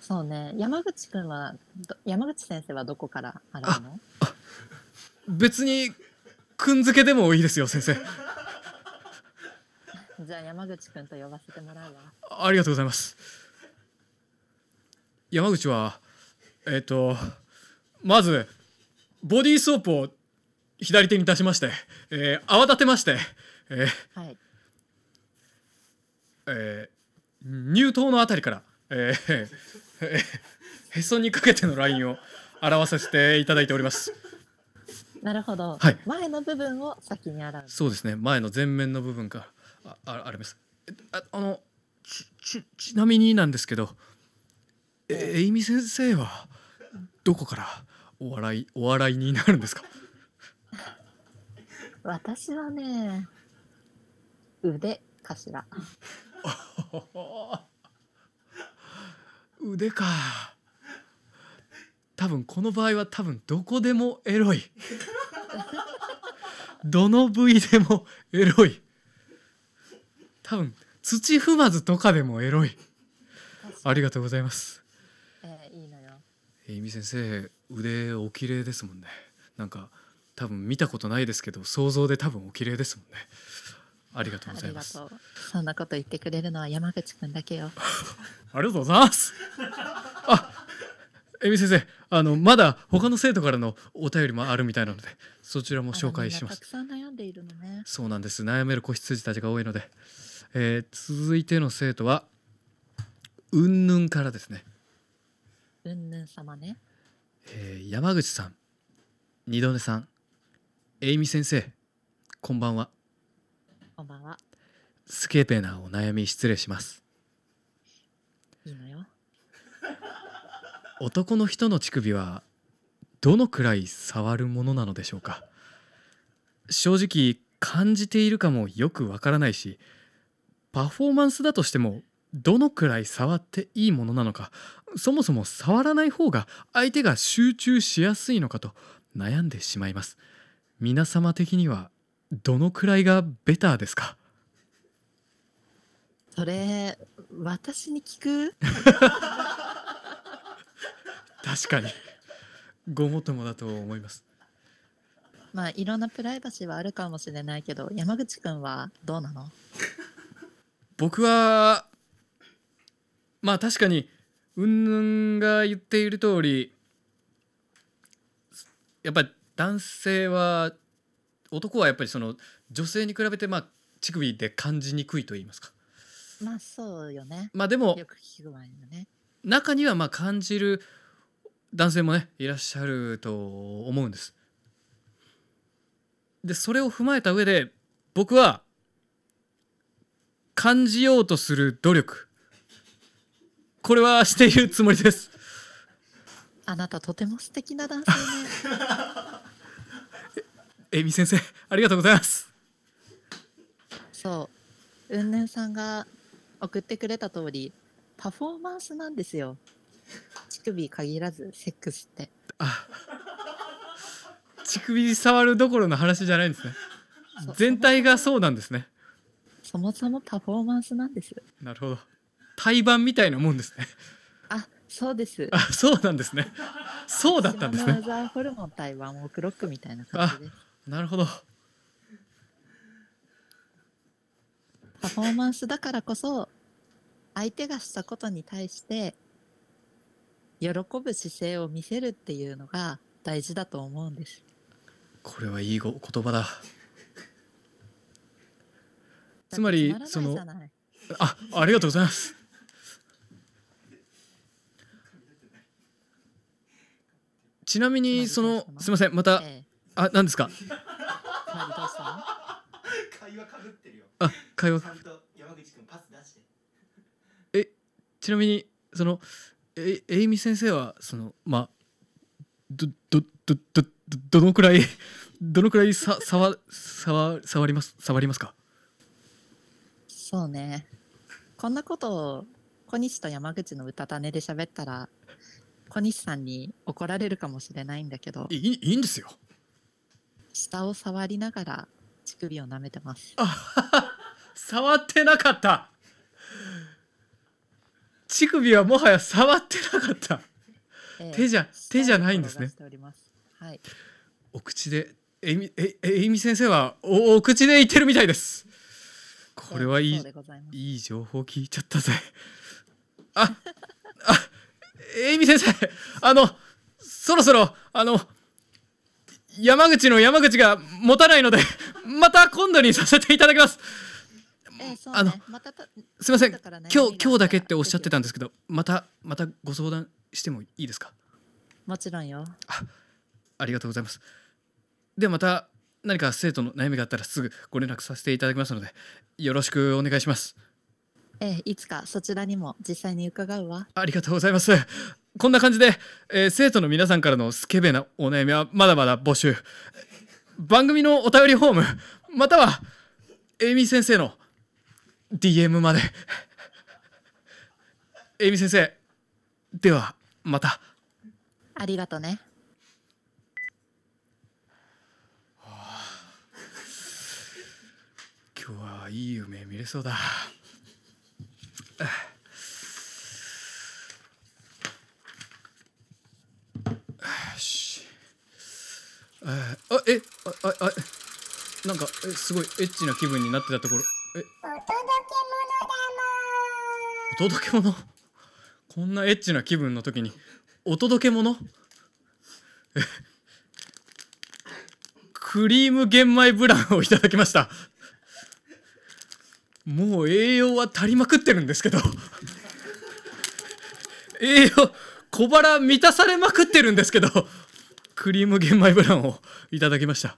そうね。山口くんはど山口先生はどこから洗うの？別にくんづけでもいいですよ先生。じゃあ山口くんと呼ばせてもらうわ。ありがとうございます。山口はえっ、とまずボディーソープを左手に出しまして、えー泡立てまして、えーはい。えー乳頭のあたりから、えーえーへそにかけてのラインを表させていただいております。なるほど、はい。前の部分を先に洗う。そうですね。前の前面の部分か。らあああります。えああのちちちなみになんですけどええいみ先生はどこからお笑いお笑いになるんですか？私はね腕かしら 腕か。多分この場合は多分どこでもエロい。どの部位でもエロい。多分土踏まずとかでもエロい。ありがとうございます。えーいいのよ。えいみ先生腕お綺麗ですもんね。なんか多分見たことないですけど想像で多分お綺麗ですもんねありがとうございますそんなこと言ってくれるのは山口くんだけよ ありがとうございます。あ、えみ先生、あのまだ他の生徒からのお便りもあるみたいなので、そちらも紹介しますたく。さん悩んでいるのねそうなんです。悩める子羊たちが多いので、えー続いての生徒はうんぬんからですね。うんぬん様ねえー山口さん、二度寝さん、えいみ先生、こんばんは。こんばんは。スケーペーなお悩み失礼します。いいのよ。男の人の乳首はどのくらい触るものなのでしょうか？正直感じているかもよくわからないしパフォーマンスだとしてもどのくらい触っていいものなのかそもそも触らない方が相手が集中しやすいのかと悩んでしまいます。皆様的にはどのくらいがベターですか？それ私に聞く？確かに。ごもっともだと思います。まあいろんなプライバシーはあるかもしれないけど山口くんはどうなの？僕はまあ確かにうんぬんが言っている通りやっぱり男性は男はやっぱりその女性に比べてまあ乳首で感じにくいと言いますか。まあそうよね。まあでもね。中にはまあ感じる男性もねいらっしゃると思うんです。でそれを踏まえた上で僕は感じようとする努力。これはしているつもりです。あなたとても素敵な男性ね えみ先生ありがとうございます。そううんさんが送ってくれた通りパフォーマンスなんですよ乳首限らずセックスって乳首触るどころの話じゃないんですね。全体がそうなんですね。そもそもパフォーマンスなんですなるほど。胎盤みたいなもんですね。あそうですあそうなんですね。そうだったんですねホルモン対ワンオクロックみたいな感じですなるほど。パフォーマンスだからこそ相手がしたことに対して喜ぶ姿勢を見せるっていうのが大事だと思うんですこれはいいご言葉だ。つまりだってつまらないじゃないあ、ありがとうございます。ちなみにそのすみませんまた、ええあ何ですか？つまりどうしたの？会話かぶってるよ。あ会話。ちゃんと山口くんパス出して。えちなみにそのええいみ先生はそのまあどどどどどどのくらいどのくらいさ触触触ります触りますか？そうね。こんなことを小西と山口の歌種で喋ったら小西さんに怒られるかもしれないんだけど。いいいいんですよ下を触りながら乳首を舐めてます。触ってなかった。乳首はもはや触ってなかった。ええ手じゃ手じゃないんですね。はい。お口でえみええいみ先生はおお口で言ってるみたいです。これはいいいい情報聞いちゃったぜ。ああえいみ先生あのそろそろあの山口の山口が持たないので また今度にさせていただきます。ええそうね。あのすいません。今日今日だけっておっしゃってたんですけどまたまたご相談してもいいですか？もちろんよ。ありがとうございます。ではまた何か生徒の悩みがあったらすぐご連絡させていただきますのでよろしくお願いします。ええいつかそちらにも実際に伺うわ。ありがとうございますこんな感じで、えー生徒の皆さんからのスケベなお悩みはまだまだ募集。番組のお便りフォームまたはエイミー先生の DM まで。エイミー先生ではまた。ありがとね。今日はいい夢見れそうだああえあああなんかえすごいエッチな気分になってたところ。え。お届け物？こんなエッチな気分の時に。お届け物？え。クリーム玄米ブランをいただきました。もう栄養は足りまくってるんですけど。栄養小腹満たされまくってるんですけどクリーム玄米ブランをいただきました、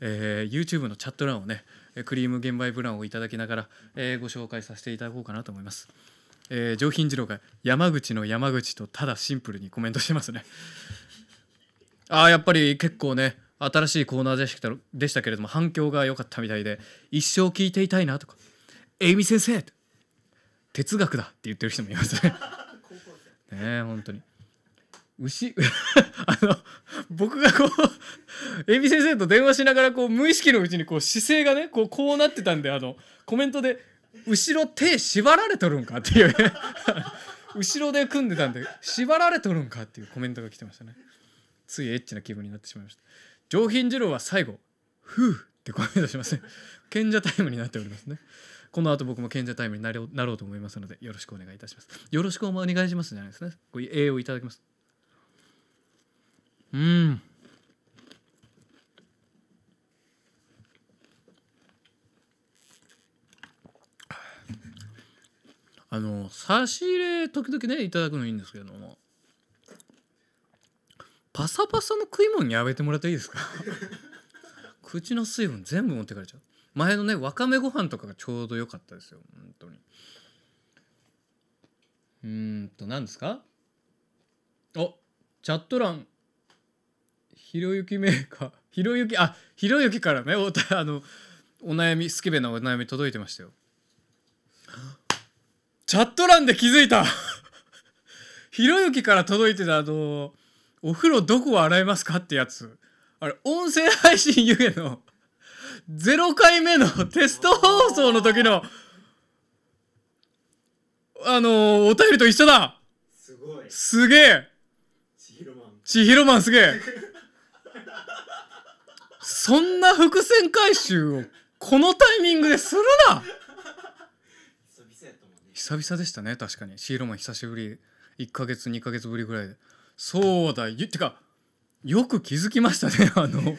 えー YouTube のチャット欄をねえークリーム玄米ブランをいただきながら、えーご紹介させていただこうかなと思います、えー上品次郎が山口の山口とただシンプルにコメントしてますねあーやっぱり結構ね新しいコーナーでしたでしたけれども反響が良かったみたいで一生聞いていたいなとか「エイミ先生!」哲学だって言ってる人もいますね。ねえ本当に牛？あの僕がこうエイミ先生と電話しながらこう無意識のうちにこう姿勢がねこうこうなってたんであのコメントで「後ろ手縛られとるんか?」っていう 後ろで組んでたんで「縛られとるんか?」っていうコメントが来てましたね。ついエッチな気分になってしまいました。上品次郎は最後「ふう」ってコメントしますね。賢者タイムになっておりますね。この後僕も賢者タイムになろうと思いますのでよろしくお願いいたします。よろしくお願いしますじゃないですね。こういをいただきます。うん。あの差し入れ時々ねいただくのいいんですけども。パサパサの食い物やめてもらっていいですか？口の水分全部持ってかれちゃう。前のねわかめご飯とかがちょうど良かったですよ。本当に。うんと何ですか？おチャット欄。ひろゆきメーカー。ひろゆきあひろゆきからね。おた あのお悩みスケベなお悩み届いてましたよ。チャット欄で気づいた。ひろゆきから届いてたあのお風呂どこを洗いますかってやつ。あれ音声配信ゆえの0回目のテスト放送の時のあのお便りと一緒だ。すごい。すげえ。千尋マン。千尋マンすげえそんな伏線回収をこのタイミングでするな。久々でしたね確かに。シーロマン久しぶり。1ヶ月2ヶ月ぶりぐらいで。そうだゆてかよく気づきましたね あの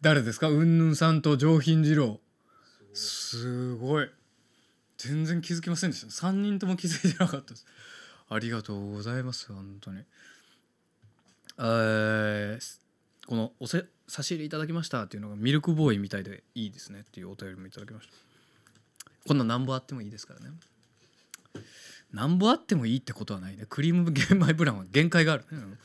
誰ですか？うんぬんさんと上品次郎。すごい。全然気づきませんでした。3人とも気づいてなかったです。ありがとうございます本当に。えーこのおせ差し入れいただきましたっていうのがミルクボーイみたいでいいですねっていうお便りもいただきました。こんななんぼあってもいいですからね。なんぼあってもいいってことはないね。クリーム玄米ブランは限界があるね、うん。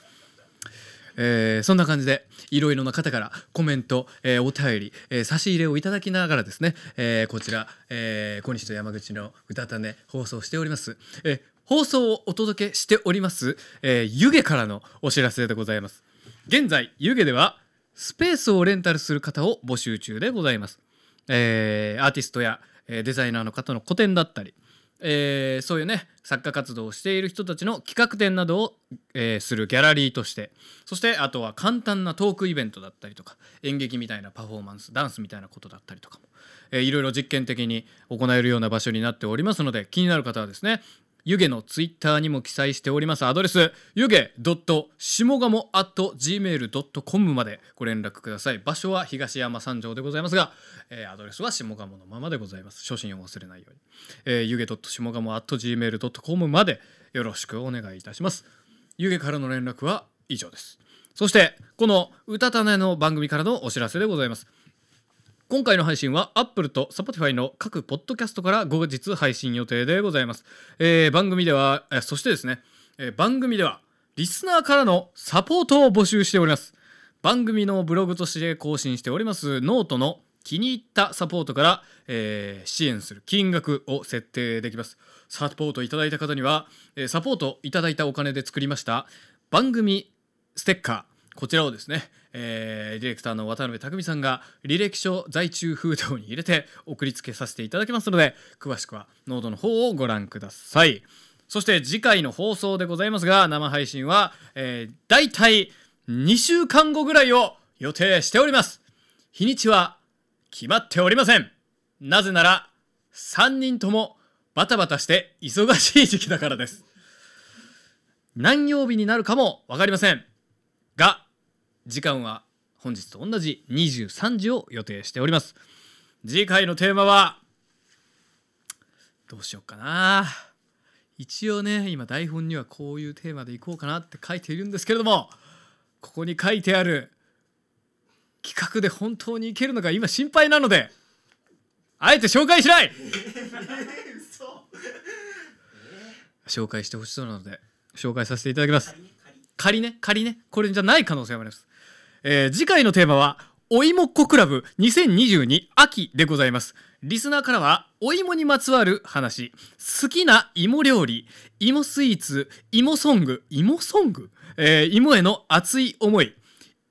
えーそんな感じでいろいろな方からコメント、えーお便り、えー差し入れをいただきながらですね、えーこちら、えー小西と山口の歌種放送しております、えー放送をお届けしております、えー湯気からのお知らせでございます。現在湯気ではスペースをレンタルする方を募集中でございます、えーアーティストや、デザイナーの方の個展だったり、えーそういうね作家活動をしている人たちの企画展などを、えーするギャラリーとしてそしてあとは簡単なトークイベントだったりとか演劇みたいなパフォーマンスダンスみたいなことだったりとかも、えーいろいろ実験的に行えるような場所になっておりますので気になる方はですね湯気のツイッターにも記載しておりますアドレス湯気下鴨 gmail.com までご連絡ください。場所は東山三条でございますが、えーアドレスは下鴨のままでございます。初心を忘れないように、えー、湯気下鴨 gmail.com までよろしくお願いいたします。湯気からの連絡は以上です。そしてこの歌種の番組からのお知らせでございます。今回の配信は Apple と Spotify の各ポッドキャストから後日配信予定でございます、えー番組ではえーそしてですね、えー番組ではリスナーからのサポートを募集しております。番組のブログとして更新しております。ノートの気に入ったサポートから、えー支援する金額を設定できます。サポートいただいた方には、えーサポートいただいたお金で作りました番組ステッカー。こちらをですね、えーディレクターの渡辺匠さんが履歴書在中封筒に入れて送りつけさせていただきますので詳しくはノートの方をご覧ください。そして次回の放送でございますが生配信は、えー、大体2週間後ぐらいを予定しております。日にちは決まっておりません。なぜなら3人ともバタバタして忙しい時期だからです。何曜日になるかも分かりません。が時間は本日と同じ23時を予定しております。次回のテーマはどうしようかな。一応ね今台本にはこういうテーマでいこうかなって書いているんですけれどもここに書いてある企画で本当にいけるのか今心配なのであえて紹介しない。紹介してほしそうなので紹介させていただきます。仮ね仮ね。これじゃない可能性もあります、えー次回のテーマはお芋っ子クラブ2022秋でございます。リスナーからはお芋にまつわる話。好きな芋料理芋スイーツ芋ソング芋ソング、えー芋への熱い思い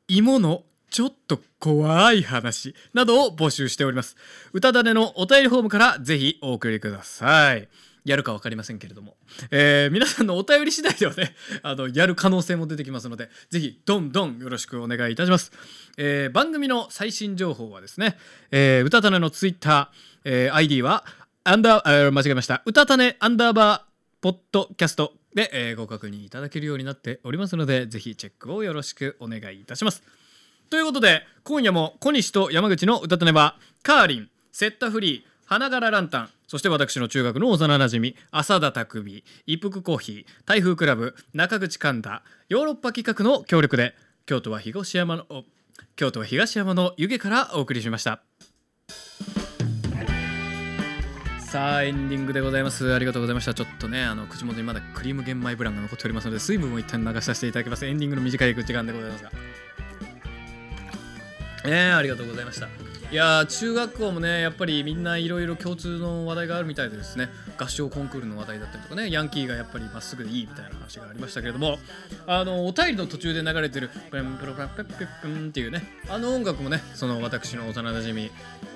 芋のちょっと怖い話などを募集しております。歌種のお便りフォームからぜひお送りください。やるか分かりませんけれども、えー皆さんのお便り次第ではね あのやる可能性も出てきますのでぜひどんどんよろしくお願いいたします、えー番組の最新情報はですね、えー歌種のツイッター、えー ID はアンダー、え間違えました。歌種アンダーバーポッドキャストで、えーご確認いただけるようになっておりますのでぜひチェックをよろしくお願いいたします。ということで今夜も小西と山口の歌種はカーリンセッタフリー花柄ランタン。そして私の中学の幼なじみ浅田匠。一服コーヒー。台風クラブ。中口神田。ヨーロッパ企画の協力で。京都は東山の京都は東山の湯気からお送りしました。さあエンディングでございます。ありがとうございました。ちょっとねあの口元にまだクリーム玄米ブランが残っておりますので水分を一旦流させていただきます。エンディングの短い時間でございますが。え、ありがとうございました。いやー中学校もねやっぱりみんないろいろ共通の話題があるみたいでですね。合唱コンクールの話題だったりとかねヤンキーがやっぱりまっすぐでいいみたいな話がありましたけれどもあのお便りの途中で流れてる「プンプロプラペッペップン」っていうねあの音楽もねその私の幼なじみ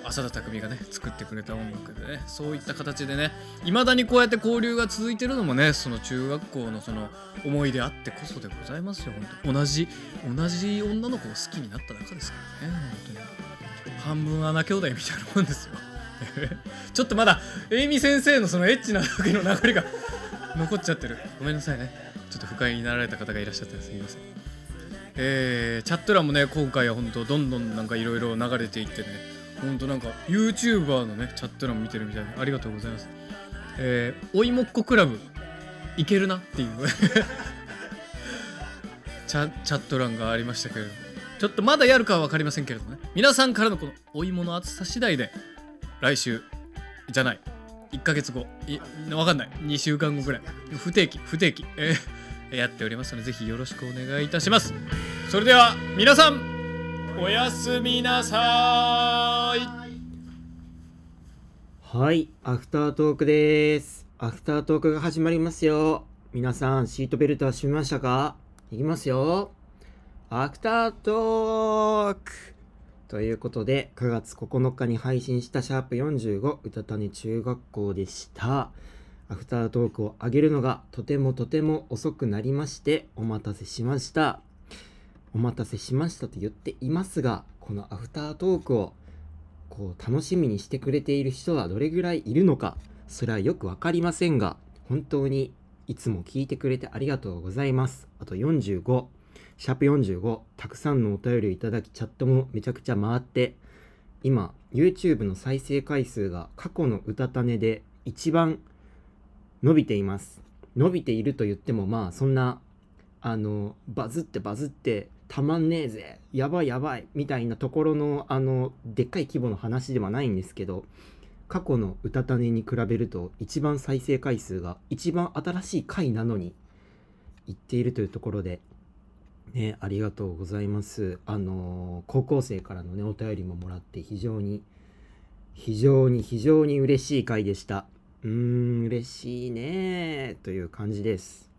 浅田匠がね作ってくれた音楽でねそういった形でねいまだにこうやって交流が続いてるのもねその中学校のその思い出あってこそでございますよ。本当同じ同じ女の子を好きになった仲ですからね本当に。半分穴兄弟みたいなもんですよ。ちょっとまだエイミ先生のそのエッチな時の流れが 残っちゃってる。ごめんなさいね。ちょっと不快になられた方がいらっしゃってすみません。えー、チャット欄もね今回は本当どんどんなんかいろいろ流れていってね。本当なんか YouTuber のねチャット欄見てるみたいでありがとうございます。えー、おいもっこクラブいけるなっていう。チャチャット欄がありましたけれども。ちょっとまだやるかは分かりませんけれどもね。皆さんからのこのお芋の厚さ次第で来週じゃない。1ヶ月後。い分かんない。2週間後ぐらい。不定期。不定期、えーやっておりますのでぜひよろしくお願いいたします。それでは皆さんおやすみなさい。はい、アフタートークです。アフタートークが始まりますよ。皆さん、シートベルトは締めましたか？いきますよ。アフタートークということで、9月9日に配信したシャープ45うたたね中学校でした。アフタートークを上げるのがとてもとても遅くなりまして、お待たせしました。お待たせしましたと言っていますが、このアフタートークをこう楽しみにしてくれている人はどれぐらいいるのか、それはよくわかりませんが、本当にいつも聞いてくれてありがとうございます。あと45、シャープ45、たくさんのお便りをいただき、チャットもめちゃくちゃ回って、今、YouTube の再生回数が過去の歌種で一番伸びています。伸びていると言っても、まあ、そんな、あの、バズってバズって、たまんねえぜ、やばいやばい、みたいなところの、あの、でっかい規模の話ではないんですけど、過去の歌種に比べると、一番再生回数が、一番新しい回なのに、いっているというところで、ね、ありがとうございます。あの高校生からのね、お便りももらって、非常に、非常に非常に嬉しい回でした。うーん、嬉しいねという感じです。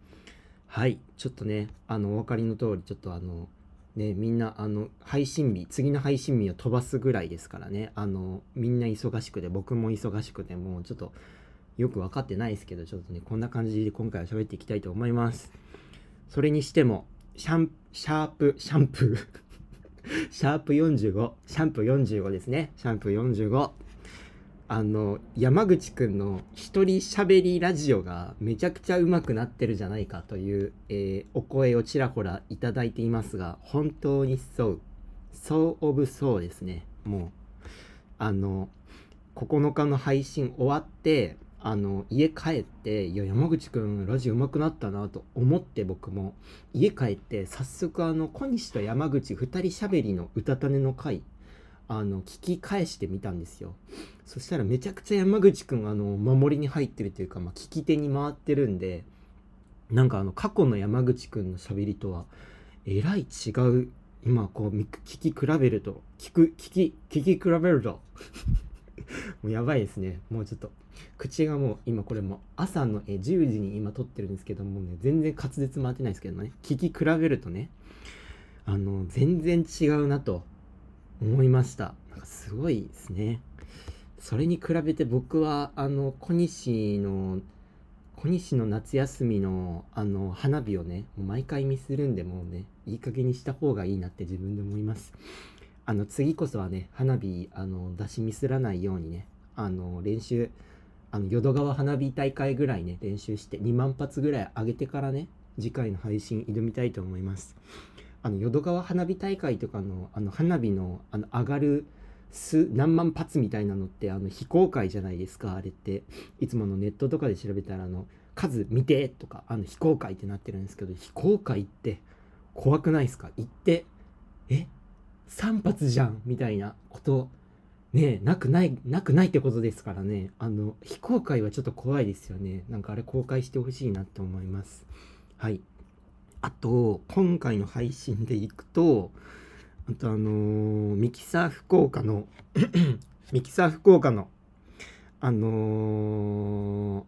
はい、ちょっとね、あの、お分かりの通り、ちょっとあの、ね、みんな、あの、配信日、次の配信日を飛ばすぐらいですからね、あの、みんな忙しくて、僕も忙しくて、もうちょっと、よく分かってないですけど、ちょっとね、こんな感じで今回は喋っていきたいと思います。それにしても、シャン、シャープ、シャンプー、シャープ45、シャンプー45ですね。シャンプー45。あの、山口くんの一人喋りラジオがめちゃくちゃ上手くなってるじゃないかという、えーお声をちらほらいただいていますが、本当にそう、そうオブそうですね。もう、あの、9日の配信終わって、あの、家帰って、いや、山口くんラジオ上手くなったなと思って僕も、家帰って早速あの、小西と山口二人喋りの歌種の回、あの、聞き返してみたんですよ。そしたらめちゃくちゃ山口くんあの、守りに入ってるというか、まあ、聞き手に回ってるんで、なんかあの、過去の山口くんの喋りとは、えらい違う、今こう、聞き比べると、聞く、聞き、聞き比べると、もうやばいですね。もうちょっと、口がもう、今これも朝のえ10時に今撮ってるんですけどもね、全然滑舌回ってないですけどね、聞き比べるとね、あの、全然違うなと思いました。なんかすごいですね。それに比べて僕は、あの、小西の、小西の夏休みの、あの、花火をね、もう毎回ミスるんで、もうね、いい加減にした方がいいなって自分で思います。あの、次こそはね、花火、あの、出しミスらないようにね、あの、練習、あの、淀川花火大会ぐらいね、練習して、2万発ぐらい上げてからね、次回の配信挑みたいと思います。あの、淀川花火大会とかの、あの、花火の、あの、上がる数、何万発みたいなのって、あの、非公開じゃないですか、あれって。いつものネットとかで調べたら、あの、数見てとか、あの、非公開ってなってるんですけど、非公開って怖くないですか？行って、え？?3 発じゃんみたいなこと、ね、なくない、なくないってことですからね。あの、非公開はちょっと怖いですよね。なんかあれ公開してほしいなって思います。はい。あと、今回の配信でいくと、あとあのーミキサー福岡の、ミキサー福岡の、あのー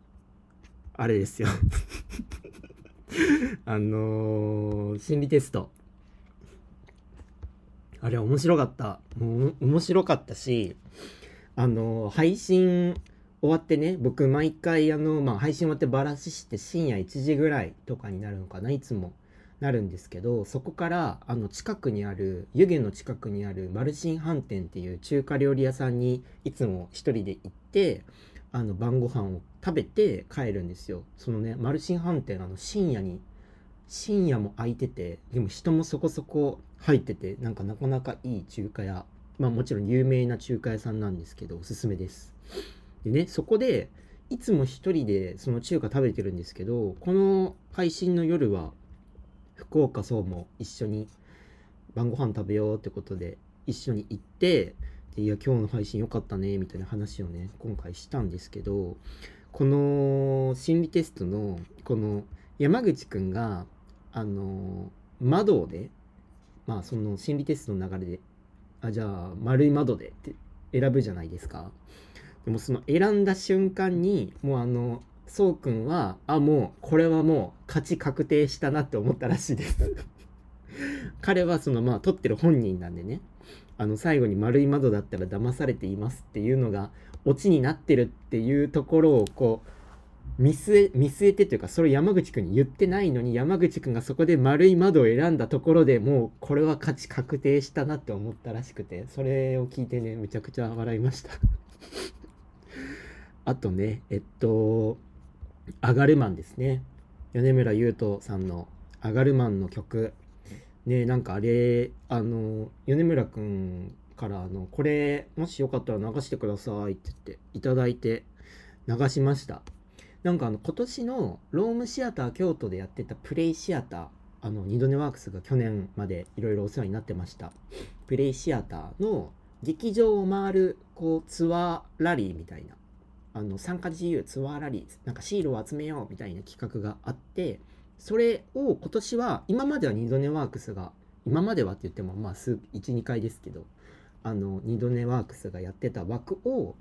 あれですよ。あのー心理テスト。あれ面白かった。もう面白かったし、あの配信終わってね、僕毎回あの、まあ、配信終わってバラしして深夜1時ぐらいとかになるのかな、いつもなるんですけど、そこからあの近くにある、湯気の近くにあるマルシン飯店っていう中華料理屋さんにいつも一人で行って、あの晩ご飯を食べて帰るんですよ。そのね、マルシン飯店あの深夜に、深夜も空いてて、でも人もそこそこ入ってて、なんかなかなかいい中華屋、まあもちろん有名な中華屋さんなんですけど、おすすめです。でね、そこで、いつも一人でその中華食べてるんですけど、この配信の夜は、福岡そうも一緒に晩ご飯食べようってことで一緒に行って、でいや、今日の配信良かったね、みたいな話をね、今回したんですけど、この心理テストの、この山口くんが、あの、窓で、まあその心理テストの流れで、あ、じゃあ丸い窓でって選ぶじゃないですか。でもその選んだ瞬間に、もうあの、そうくんは、あ、もう、これはもう、勝ち確定したなって思ったらしいです。彼はそのまあ撮ってる本人なんでねあの最後に丸い窓だったら騙されていますっていうのがオチになってるっていうところをこう見据え見据えてというかそれ山口くんに言ってないのに山口くんがそこで丸い窓を選んだところでもうこれは勝ち確定したなって思ったらしくてそれを聞いてねめちゃくちゃ笑いました。あとねえっと「アガルマン」ですね。米村優斗さんの「アガルマン」の曲。ねなんかあれあの米村くんからあのこれもしよかったら流してくださいって言っていただいて流しました。なんかあの今年のロームシアター京都でやってたプレイシアターあの二度寝ワークスが去年までいろいろお世話になってました。プレイシアターの劇場を回るこうツアーラリーみたいな。あの参加自由ツアーラリーなんかシールを集めようみたいな企画があってそれを今年は今までは二度寝ワークスが今まではって言ってもまあ数12回ですけどあの二度寝ワークスがやってた枠を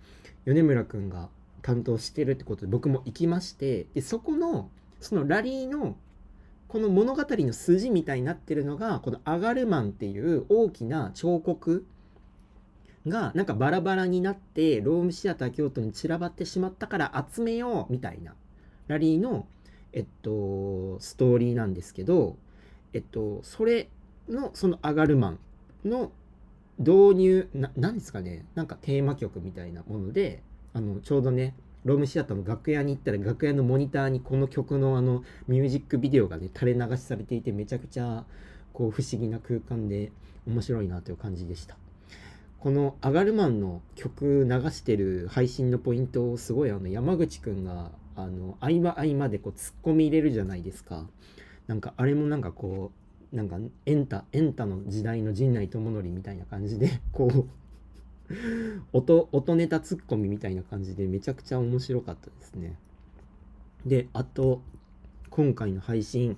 米村くんが担当してるってことで僕も行きましてでそこのそのラリーのこの物語の筋みたいになってるのがこのアガルマンっていう大きな彫刻がなんかバラバラになってロームシアター京都に散らばってしまったから集めようみたいなラリーのえっとストーリーなんですけどえっとそれのそのアガルマンの導入な何ですかねなんかテーマ曲みたいなものであのちょうどねロームシアターの楽屋に行ったら楽屋のモニターにこの曲のあのミュージックビデオがね垂れ流しされていてめちゃくちゃこう不思議な空間で面白いなという感じでした。このアガルマンの曲流してる配信のポイントをすごいあの山口くんがあの合間合間でこう突っ込み入れるじゃないですか。なんかあれもなんかこうなんかエンタエンタの時代の陣内智則みたいな感じでこう 音音ネタツッコミみたいな感じでめちゃくちゃ面白かったですね。であと今回の配信、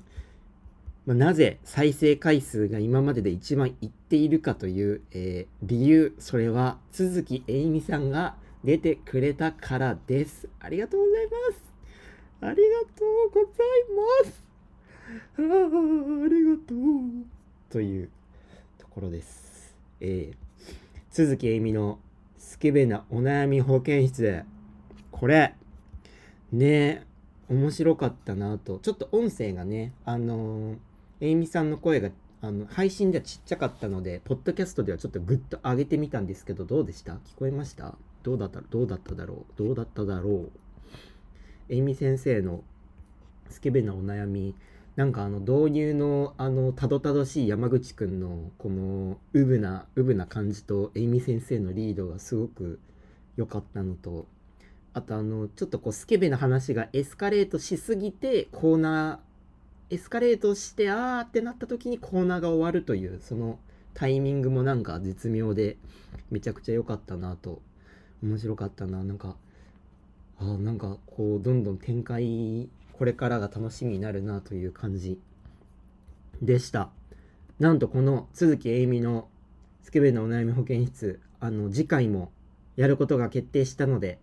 まあ、なぜ再生回数が今までで一番いっているかという、えー理由それは都築えいみさんが出てくれたからです。ありがとうございます。ありがとうございます。あありがとう。というところです。えー都築えみのスケベなお悩み保健室これね面白かったなと。ちょっと音声がねあのえみさんの声があの配信ではちっちゃかったのでポッドキャストではちょっとグッと上げてみたんですけどどうでした？聞こえました？どうだった？どうだっただろう？どうだっただろう？えみ先生のスケベなお悩みなんかあの導入のあのたどたどしい山口くんのこのうぶなうぶな感じとえいみ先生のリードがすごく良かったのとあとあのちょっとこうスケベな話がエスカレートしすぎてコーナーエスカレートしてあーってなった時にコーナーが終わるというそのタイミングもなんか絶妙でめちゃくちゃ良かったなと面白かったな。なんかあーなんかこうどんどん展開これからが楽しみになるなという感じでした。なんとこの都築えいみのスケベなお悩み保健室あの次回もやることが決定したので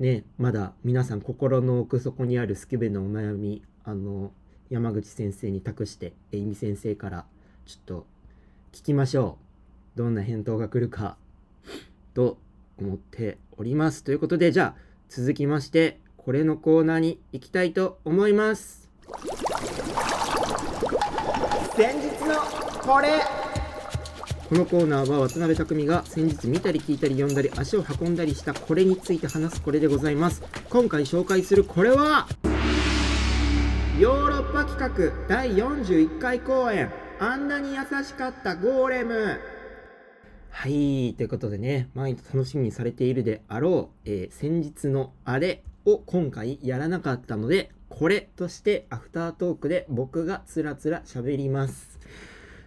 ねまだ皆さん心の奥底にあるスケベなお悩みあの山口先生に託してえいみ先生からちょっと聞きましょう。どんな返答が来るかと思っております。ということでじゃあ続きましてこれのコーナーに行きたいと思います。先日のこれ。このコーナーは渡辺匠が先日見たり聞いたり読んだり足を運んだりしたこれについて話すこれでございます。今回紹介するこれは？ヨーロッパ企画第41回公演。あんなに優しかったゴーレム。はいということでね毎日楽しみにされているであろう、えー先日のあれを今回やらなかったのでこれとしてアフタートークで僕がつらつら喋ります。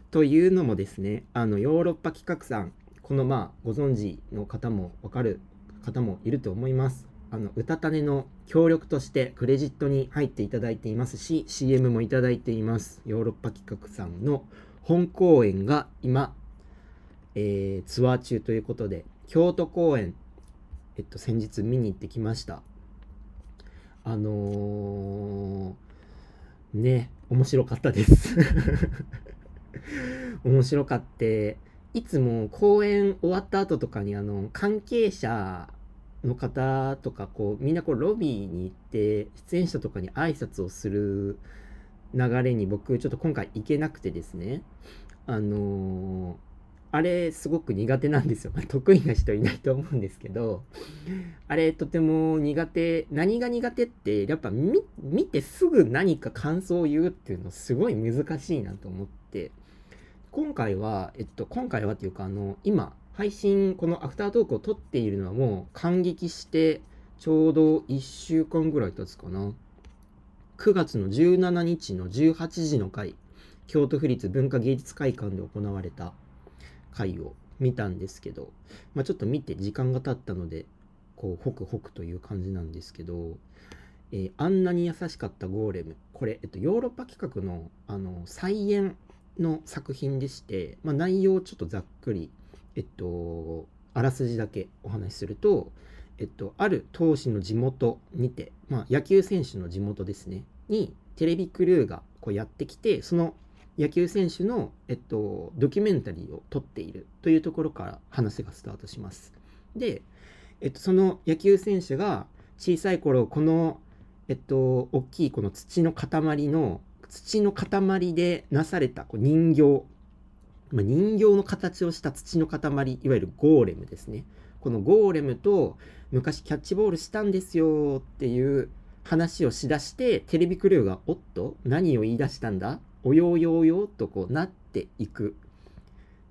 というのもですねあのヨーロッパ企画さんこのまあご存知の方もわかる方もいると思います。あの歌種の協力としてクレジットに入っていただいていますし CM もいただいています。ヨーロッパ企画さんの本公演が今、えーツアー中ということで京都公演えっと先日見に行ってきました。あのーね面白かったです。面白かっていつも公演終わった後とかにあの関係者の方とかこうみんなこうロビーに行って出演者とかに挨拶をする流れに僕ちょっと今回行けなくてですね。あのーあれすごく苦手なんですよ。得意な人いないと思うんですけど、あれとても苦手、何が苦手ってやっぱ見見てすぐ何か感想を言うっていうのすごい難しいなと思って、今回は、えっと、今回はっていうかあの、今、配信、このアフタートークを撮っているのはもう感激してちょうど1週間ぐらい経つかな。9月の17日の18時の回、京都府立文化芸術会館で行われた回を見たんですけど、まあ、ちょっと見て時間が経ったのでこうホクホクという感じなんですけど、えーあんなに優しかったゴーレムこれ、えっと、ヨーロッパ企画のあの再演の作品でして、まあ、内容をちょっとざっくりえっとあらすじだけお話しすると、えっと、ある投手の地元にて、まあ、野球選手の地元ですねにテレビクルーがこうやってきてその野球選手の、えっと、ドキュメンタリーを撮っているというところから話がスタートします。で、えっと、その野球選手が小さい頃この、えっと、大きいこの土の塊の土の塊でなされたこう人形、まあ、人形の形をした土の塊いわゆるゴーレムですねこのゴーレムと昔キャッチボールしたんですよっていう話をしだしてテレビクルーが「おっと何を言い出したんだおよおよおよ」とこうなっていく。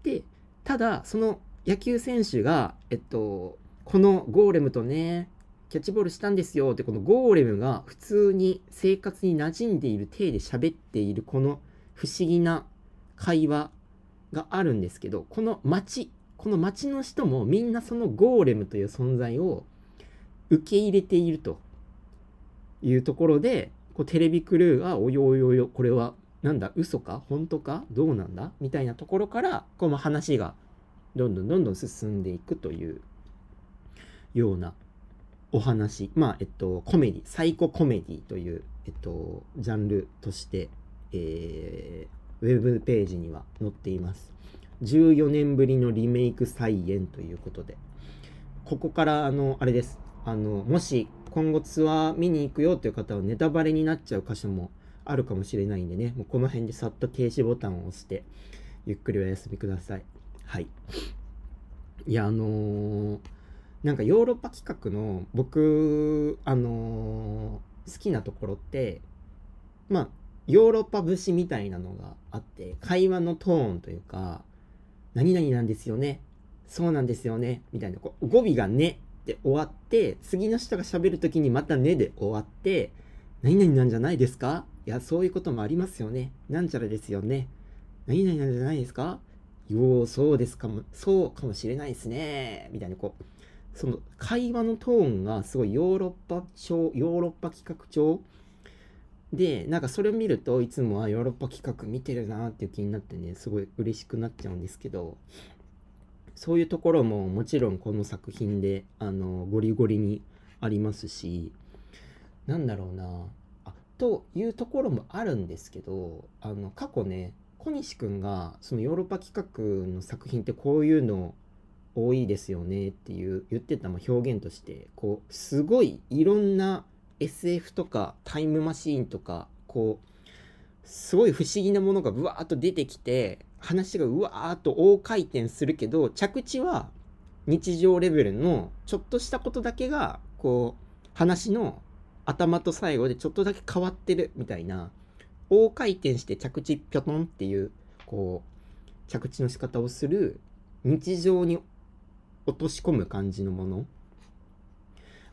でただその野球選手が、えっと、このゴーレムとねキャッチボールしたんですよってこのゴーレムが普通に生活に馴染んでいる体で喋っているこの不思議な会話があるんですけどこの街この街の人もみんなそのゴーレムという存在を受け入れているというところでこうテレビクルーが「およおよおよこれはなんだ嘘か？本当か？どうなんだ?」みたいなところからこう話がどんどんどんどん進んでいくというようなお話。まあえっとコメディサイココメディというえっとジャンルとして、えーウェブページには載っています。14年ぶりのリメイク再演ということで。ここからあのあれです。あのもし今後ツアー見に行くよという方はネタバレになっちゃう箇所もあるかもしれないんでね。もうこの辺でさっと停止ボタンを押してゆっくりお休みください。はい。いやあのーなんかヨーロッパ企画の僕あのー好きなところってまあヨーロッパ節みたいなのがあって会話のトーンというか何々なんですよね。そうなんですよね。みたいなこう語尾がねって終わって次の人が喋る時にまたねで終わって何々なんじゃないですか？いやそういうこともありますよね。なんちゃらですよね。何々なんじゃないですか？ようそうですかも。そうかもしれないですね。みたいなこうその会話のトーンがすごいヨーロッパ調ヨーロッパ企画調？でなんかそれを見るといつもはヨーロッパ企画見てるなっていう気になってねすごい嬉しくなっちゃうんですけどそういうところももちろんこの作品であのゴリゴリにありますしなんだろうな。というところもあるんですけどあの過去ね小西くんがそのヨーロッパ企画の作品ってこういうの多いですよねっていう言ってたま表現としてこうすごいいろんな SF とかタイムマシーンとかこうすごい不思議なものがブワーッと出てきて話がうわーっと大回転するけど着地は日常レベルのちょっとしたことだけがこう話の頭と最後でちょっとだけ変わってるみたいな大回転して着地ぴょとんっていうこう着地の仕方をする日常に落とし込む感じのもの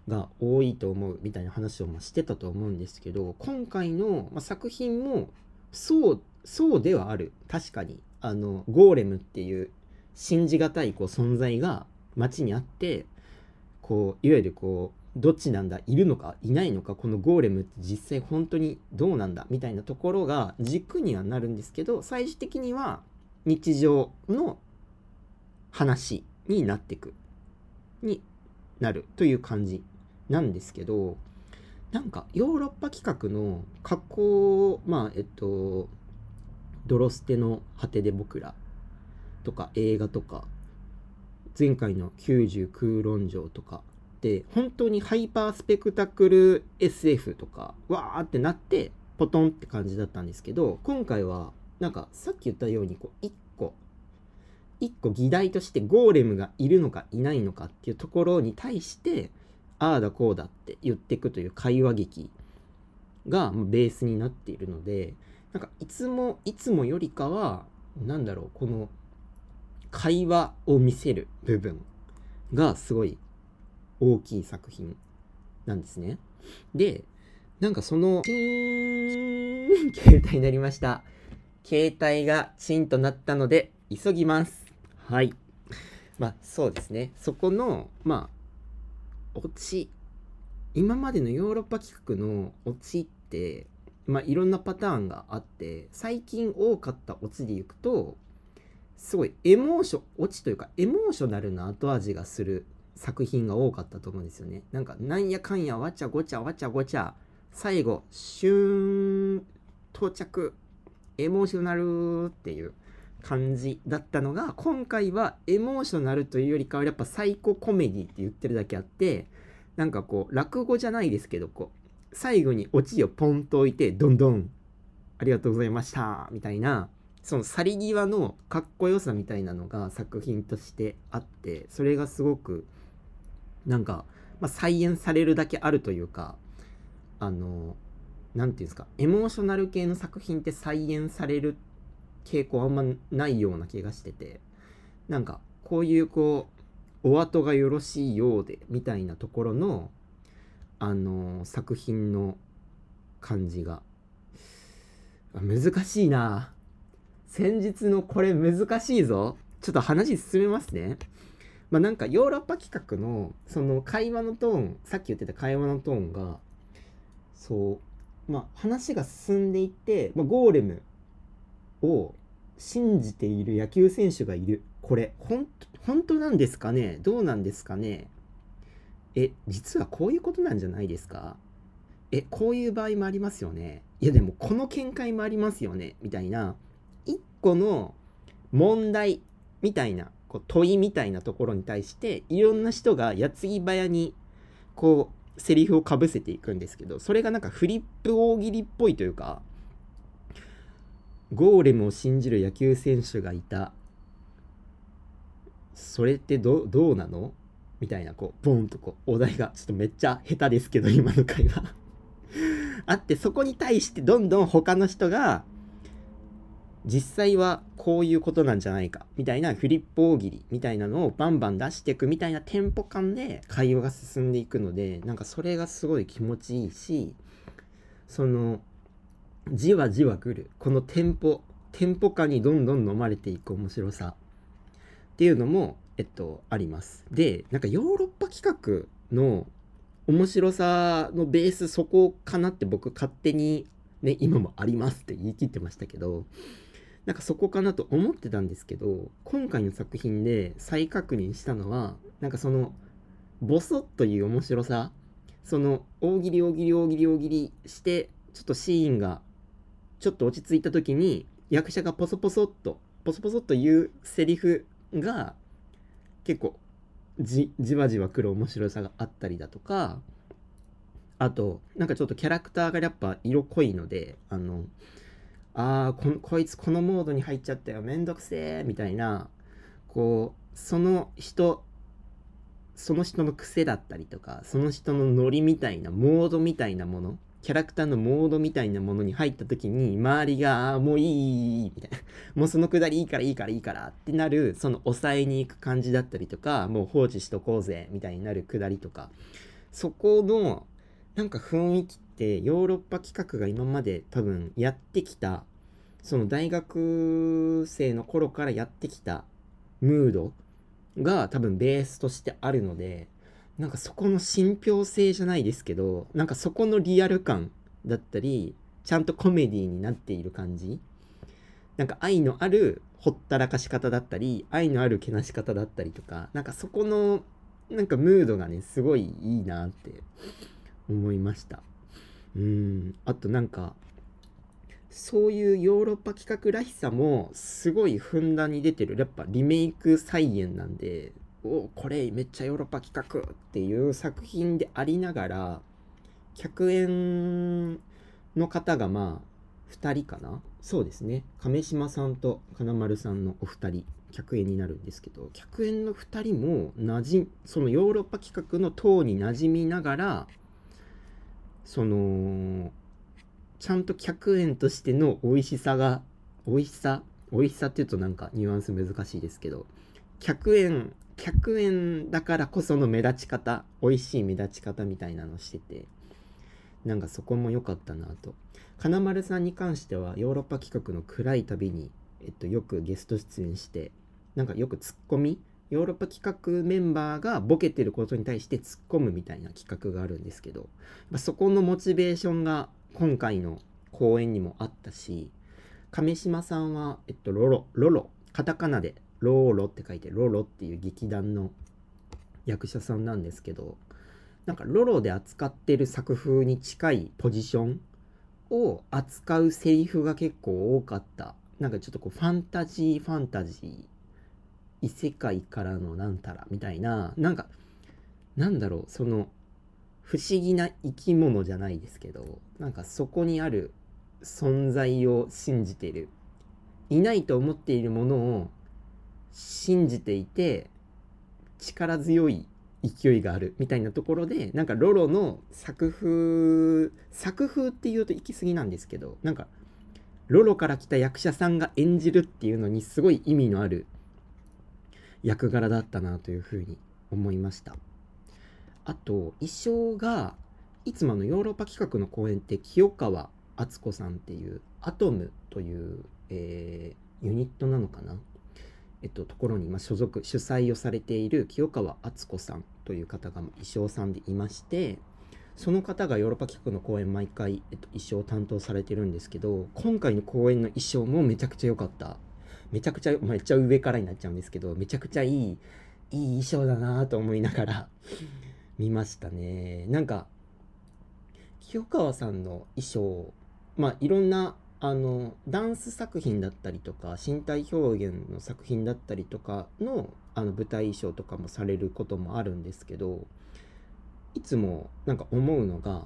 が多いと思うみたいな話をましてたと思うんですけど今回の、作品もそうそうではある。確かに。あのゴーレムっていう信じがたいこう存在が街にあってこういわゆるこうどっちなんだ？いるのか？いないのか？このゴーレムって実際本当にどうなんだ？みたいなところが軸にはなるんですけど最終的には日常の話になっていく。になるという感じなんですけどなんかヨーロッパ企画の加工まあえっとドロステの果てで僕らとか映画とか前回の90空論城とかで本当にハイパースペクタクル SF とかわーってなってポトンって感じだったんですけど今回はなんかさっき言ったようにこう1個1個議題としてゴーレムがいるのかいないのかっていうところに対してああだこうだって言っていくという会話劇がベースになっているのでなんかいつもいつもよりかはなんだろうこの会話を見せる部分がすごい大きい作品なんですね。で、なんかその、携帯になりました。携帯がチンとなったので、急ぎます。はい。まあそうですね。そこの、まあ、オチ。今までのヨーロッパ企画のオチって、まあいろんなパターンがあって、最近多かったオチでいくと、すごいエモーション、オチというかエモーショナルな後味がする作品が多かったと思うんですよね。なんか、なんやかんやわちゃごちゃわちゃごちゃ、最後、シューン、到着、エモーショナルっていう感じだったのが、今回はエモーショナルというよりかは、やっぱサイココメディって言ってるだけあって、なんかこう、落語じゃないですけど、こう、最後にオチをポンと置いて、どんどん、ありがとうございました、みたいな、その去り際のかっこよさみたいなのが作品としてあってそれがすごくなんか、まあ、再現されるだけあるというかあの何て言うんですかエモーショナル系の作品って再現される傾向あんまないような気がしててなんかこういうこうお後がよろしいようでみたいなところのあの作品の感じが難しいな。先日のこれ難しいぞ。ちょっと話進めますね。まあなんかヨーロッパ企画のその会話のトーンさっき言ってた会話のトーンがそうまあ話が進んでいって、まあ、ゴーレムを信じている野球選手がいる。これほん本当なんですかね？どうなんですかね？え実はこういうことなんじゃないですか？えこういう場合もありますよね？いやでもこの見解もありますよね？みたいな一個の問題みたいなこう問いみたいなところに対していろんな人が矢継ぎ早にこうセリフをかぶせていくんですけどそれがなんかフリップ大喜利っぽいというかゴーレムを信じる野球選手がいた。それってどうなの？みたいなこうボンとこうお題がちょっとめっちゃ下手ですけど今の会話。あってそこに対してどんどん他の人が実際はこういうことなんじゃないかみたいなフリップ大喜利みたいなのをバンバン出していくみたいなテンポ感で会話が進んでいくのでなんかそれがすごい気持ちいいしそのじわじわくる。このテンポテンポ感にどんどん飲まれていく面白さ。っていうのもえっとあります。でなんかヨーロッパ企画の面白さのベースそこかなって僕勝手にね今もありますって言い切ってましたけどなんかそこかなと思ってたんですけど今回の作品で再確認したのはなんかそのボソッという面白さその大喜利大喜利大喜利大喜利してちょっとシーンがちょっと落ち着いた時に役者がポソポソっとポソポソっと言うセリフが結構じじわじわくる面白さがあったりだとかあとなんかちょっとキャラクターがやっぱ色濃いのであのあーここいつこのモードに入っちゃったよ。めんどくせえみたいな。こうその人その人の癖だったりとかその人のノリみたいなモードみたいなものキャラクターのモードみたいなものに入った時に周りがもういいいいいいみたいな。もうそのくだりいいからいいからいいからってなるその抑えに行く感じだったりとかもう放置しとこうぜみたいになるくだりとか。そこのなんか雰囲気ってヨーロッパ企画が今まで多分やってきたその大学生の頃からやってきたムードが多分ベースとしてあるのでなんかそこの信憑性じゃないですけどなんかそこのリアル感だったりちゃんとコメディになっている感じ。なんか愛のあるほったらかし方だったり愛のあるけなし方だったりとかなんかそこのなんかムードがねすごいいいなって思いました。うん。あとなんかそういうヨーロッパ企画らしさもすごいふんだんに出てる。やっぱリメイク再現なんでおこれめっちゃヨーロッパ企画っていう作品でありながら客演の方がまあ2人かな？そうですね。亀島さんと金丸さんのお二人客演になるんですけど客演の2人もなじそのヨーロッパ企画の塔に馴染みながらそのちゃんと客演としての美味しさが美味しさ美味しさっていうとなんかニュアンス難しいですけど客演客演だからこその目立ち方美味しい目立ち方みたいなのしててなんかそこも良かったなと。金丸さんに関してはヨーロッパ企画の暗い旅に、えっと、よくゲスト出演してなんかよくツッコミヨーロッパ企画メンバーがボケてることに対して突っ込むみたいな企画があるんですけど、ま、そこのモチベーションが今回の公演にもあったし亀島さんは、えっと、ロロロロカタカナでローロって書いてロロっていう劇団の役者さんなんですけどなんかロロで扱ってる作風に近いポジションを扱うセリフが結構多かった。なんかちょっとこうファンタジーファンタジー異世界からのなんたらみたいななんかなんだろうその不思議な生き物じゃないですけどなんかそこにある存在を信じてるいないと思っているものを信じていて力強い勢いがあるみたいなところでなんかロロの作風作風っていうと行き過ぎなんですけどなんかロロから来た役者さんが演じるっていうのにすごい意味のある役柄だったなというふうに思いました。あと衣装がいつものヨーロッパ企画の公演って清川敦子さんっていうアトムという、えーユニットなのかな？えっと、ところにま所属主催をされている清川敦子さんという方が衣装さんでいましてその方がヨーロッパ企画の公演毎回、えっと、衣装を担当されてるんですけど今回の公演の衣装もめちゃくちゃ良かった。めちゃくちゃめっちゃ上からになっちゃうんですけどめちゃくちゃいいいい衣装だなと思いながら見ましたね。なんか清川さんの衣装まあいろんなあのダンス作品だったりとか身体表現の作品だったりとかのあの舞台衣装とかもされることもあるんですけどいつもなんか思うのが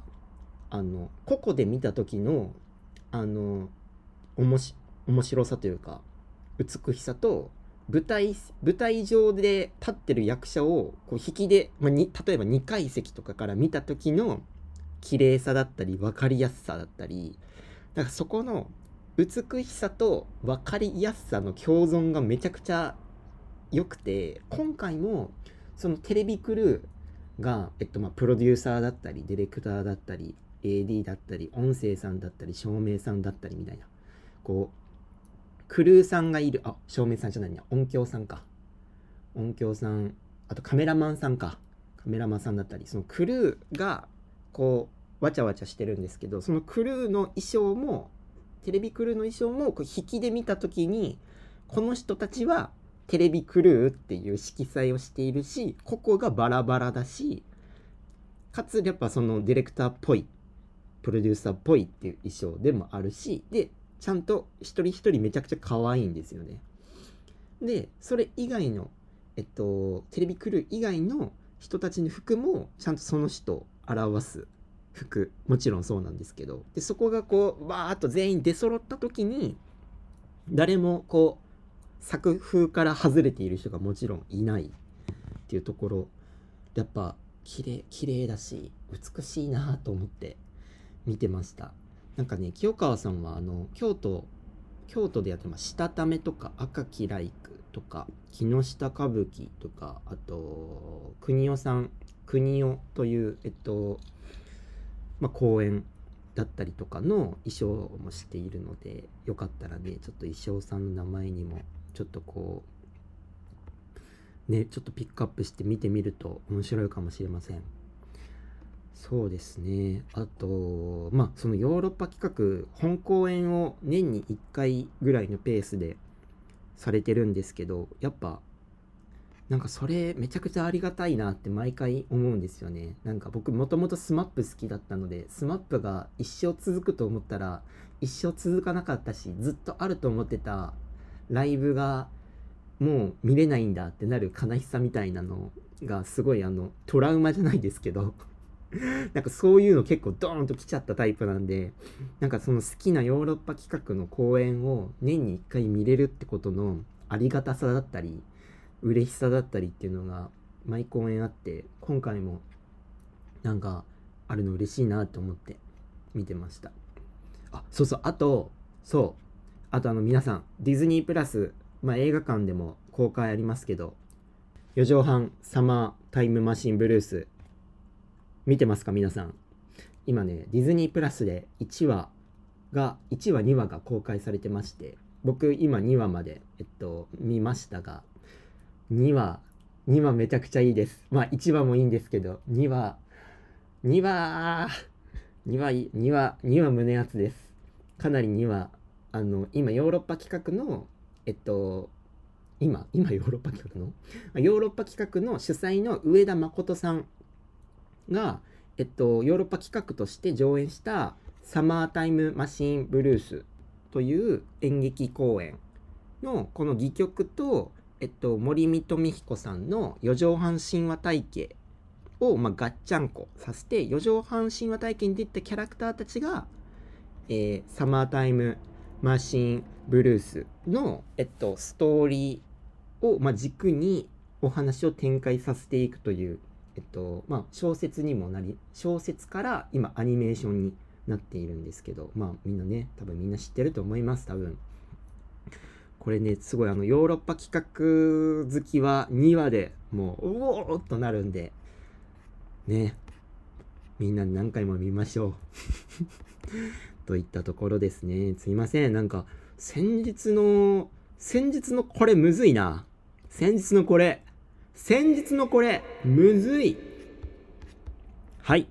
あの個々で見た時のあのおもし面白さというか美しさと舞台舞台上で立ってる役者をこう引きで、まあ、に例えば2階席とかから見た時の綺麗さだったり分かりやすさだったりだからそこの美しさと分かりやすさの共存がめちゃくちゃ良くて今回もそのテレビクルーが、えっと、まあプロデューサーだったりディレクターだったり AD だったり音声さんだったり照明さんだったりみたいなこうクルーさんがいる。あ照明さんじゃないね。音響さんか。音響さん。あとカメラマンさんか。カメラマンさんだったり。そのクルーがこうわちゃわちゃしてるんですけどそのクルーの衣装もテレビクルーの衣装もこう引きで見た時にこの人たちはテレビクルーっていう色彩をしているし個々がバラバラだしかつやっぱそのディレクターっぽいプロデューサーっぽいっていう衣装でもあるしでちゃんと一人一人めちゃくちゃ可愛いんですよね。でそれ以外のえっとテレビクルー以外の人たちの服もちゃんとその人を表す服。もちろんそうなんですけど。でそこがこうバーッと全員出揃った時に誰もこう作風から外れている人がもちろんいないっていうところ。やっぱ綺麗綺麗だし美しいなと思って見てました。なんかね清川さんはあの京都京都でやってますしたためとか赤きライクとか木下歌舞伎とかあと国尾さん国尾というえっとまあ、公演だったりとかの衣装もしているのでよかったらねちょっと衣装さんの名前にもちょっとこうねちょっとピックアップして見てみると面白いかもしれません。そうですねあとまあそのヨーロッパ企画本公演を年に1回ぐらいのペースでされてるんですけどやっぱなんかそれめちゃくちゃありがたいなって毎回思うんですよね。なんか僕もともと SMAP 好きだったので SMAP が一生続くと思ったら一生続かなかったしずっとあると思ってたライブがもう見れないんだってなる悲しさみたいなのがすごいあのトラウマじゃないですけど なんかそういうの結構ドーンと来ちゃったタイプなんでなんかその好きなヨーロッパ企画の公演を年に1回見れるってことのありがたさだったり嬉しさだったりっていうのが毎公演あって今回もなんかあるの嬉しいなと思って見てました。あそうそうあとそうあとあの皆さんディズニープラス、まあ、映画館でも公開ありますけど4畳半サマータイムマシンブルース見てますか皆さん。今ねディズニープラスで1話が1話2話が公開されてまして僕今2話までえっと見ましたが2話2話めちゃくちゃいいです。まあ1話もいいんですけど2話2話2話2話2話胸熱です。かなり2話あの今ヨーロッパ企画のえっと今今ヨーロッパ企画の？ヨーロッパ企画の主催の上田誠さんが、えっと、ヨーロッパ企画として上演したサマータイムマシンブルースという演劇公演のこの戯曲と、えっと、森見富彦さんの四畳半神話体系を、まあ、ガッチャンコさせて四畳半神話体系に出たキャラクターたちが、えーサマータイムマシンブルースの、えっと、ストーリーを、まあ、軸にお話を展開させていくという、えっとまあ、小説にもなり小説から今アニメーションになっているんですけどまあみんなね多分みんな知ってると思います多分。これねすごいあのヨーロッパ企画好きは2話でもううおーっとなるんでね。みんな何回も見ましょう。といったところですね。すいません。なんか先日の先日のこれむずいな。先日のこれ。先日のこれむずい。はい。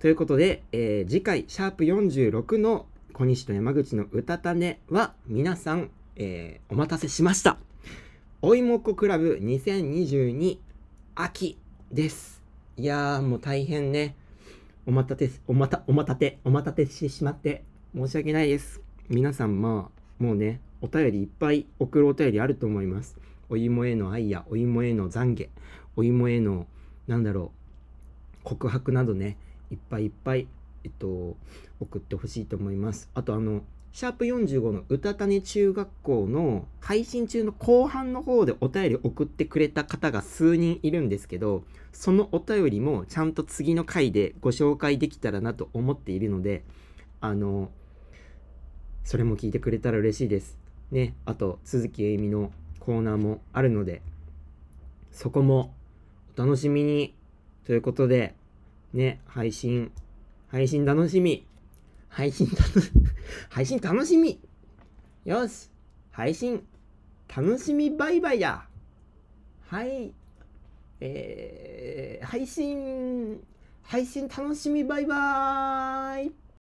ということで、えー次回シャープ46の小西と山口の歌種は皆さん、えーお待たせしました。おいもっこクラブ2022秋です。いやーもう大変ね。お待たせおまたお待たてお待たせしてしまって申し訳ないです。皆さんまあもうねお便りいっぱい送るお便りあると思います。お芋への愛やお芋への懺悔お芋へのなんだろう告白などねいっぱいいっぱいえっと送ってほしいと思います。あとあのシャープ45の歌種中学校の配信中の後半の方でお便り送ってくれた方が数人いるんですけどそのお便りもちゃんと次の回でご紹介できたらなと思っているのであのそれも聞いてくれたら嬉しいです。ねあと鈴木えいみのコーナーもあるのでそこもお楽しみにということでね配信配信楽しみ配信楽 配信楽しみよし配信楽しみバイバイだ。はいえー、配信配信楽しみバイバーイ。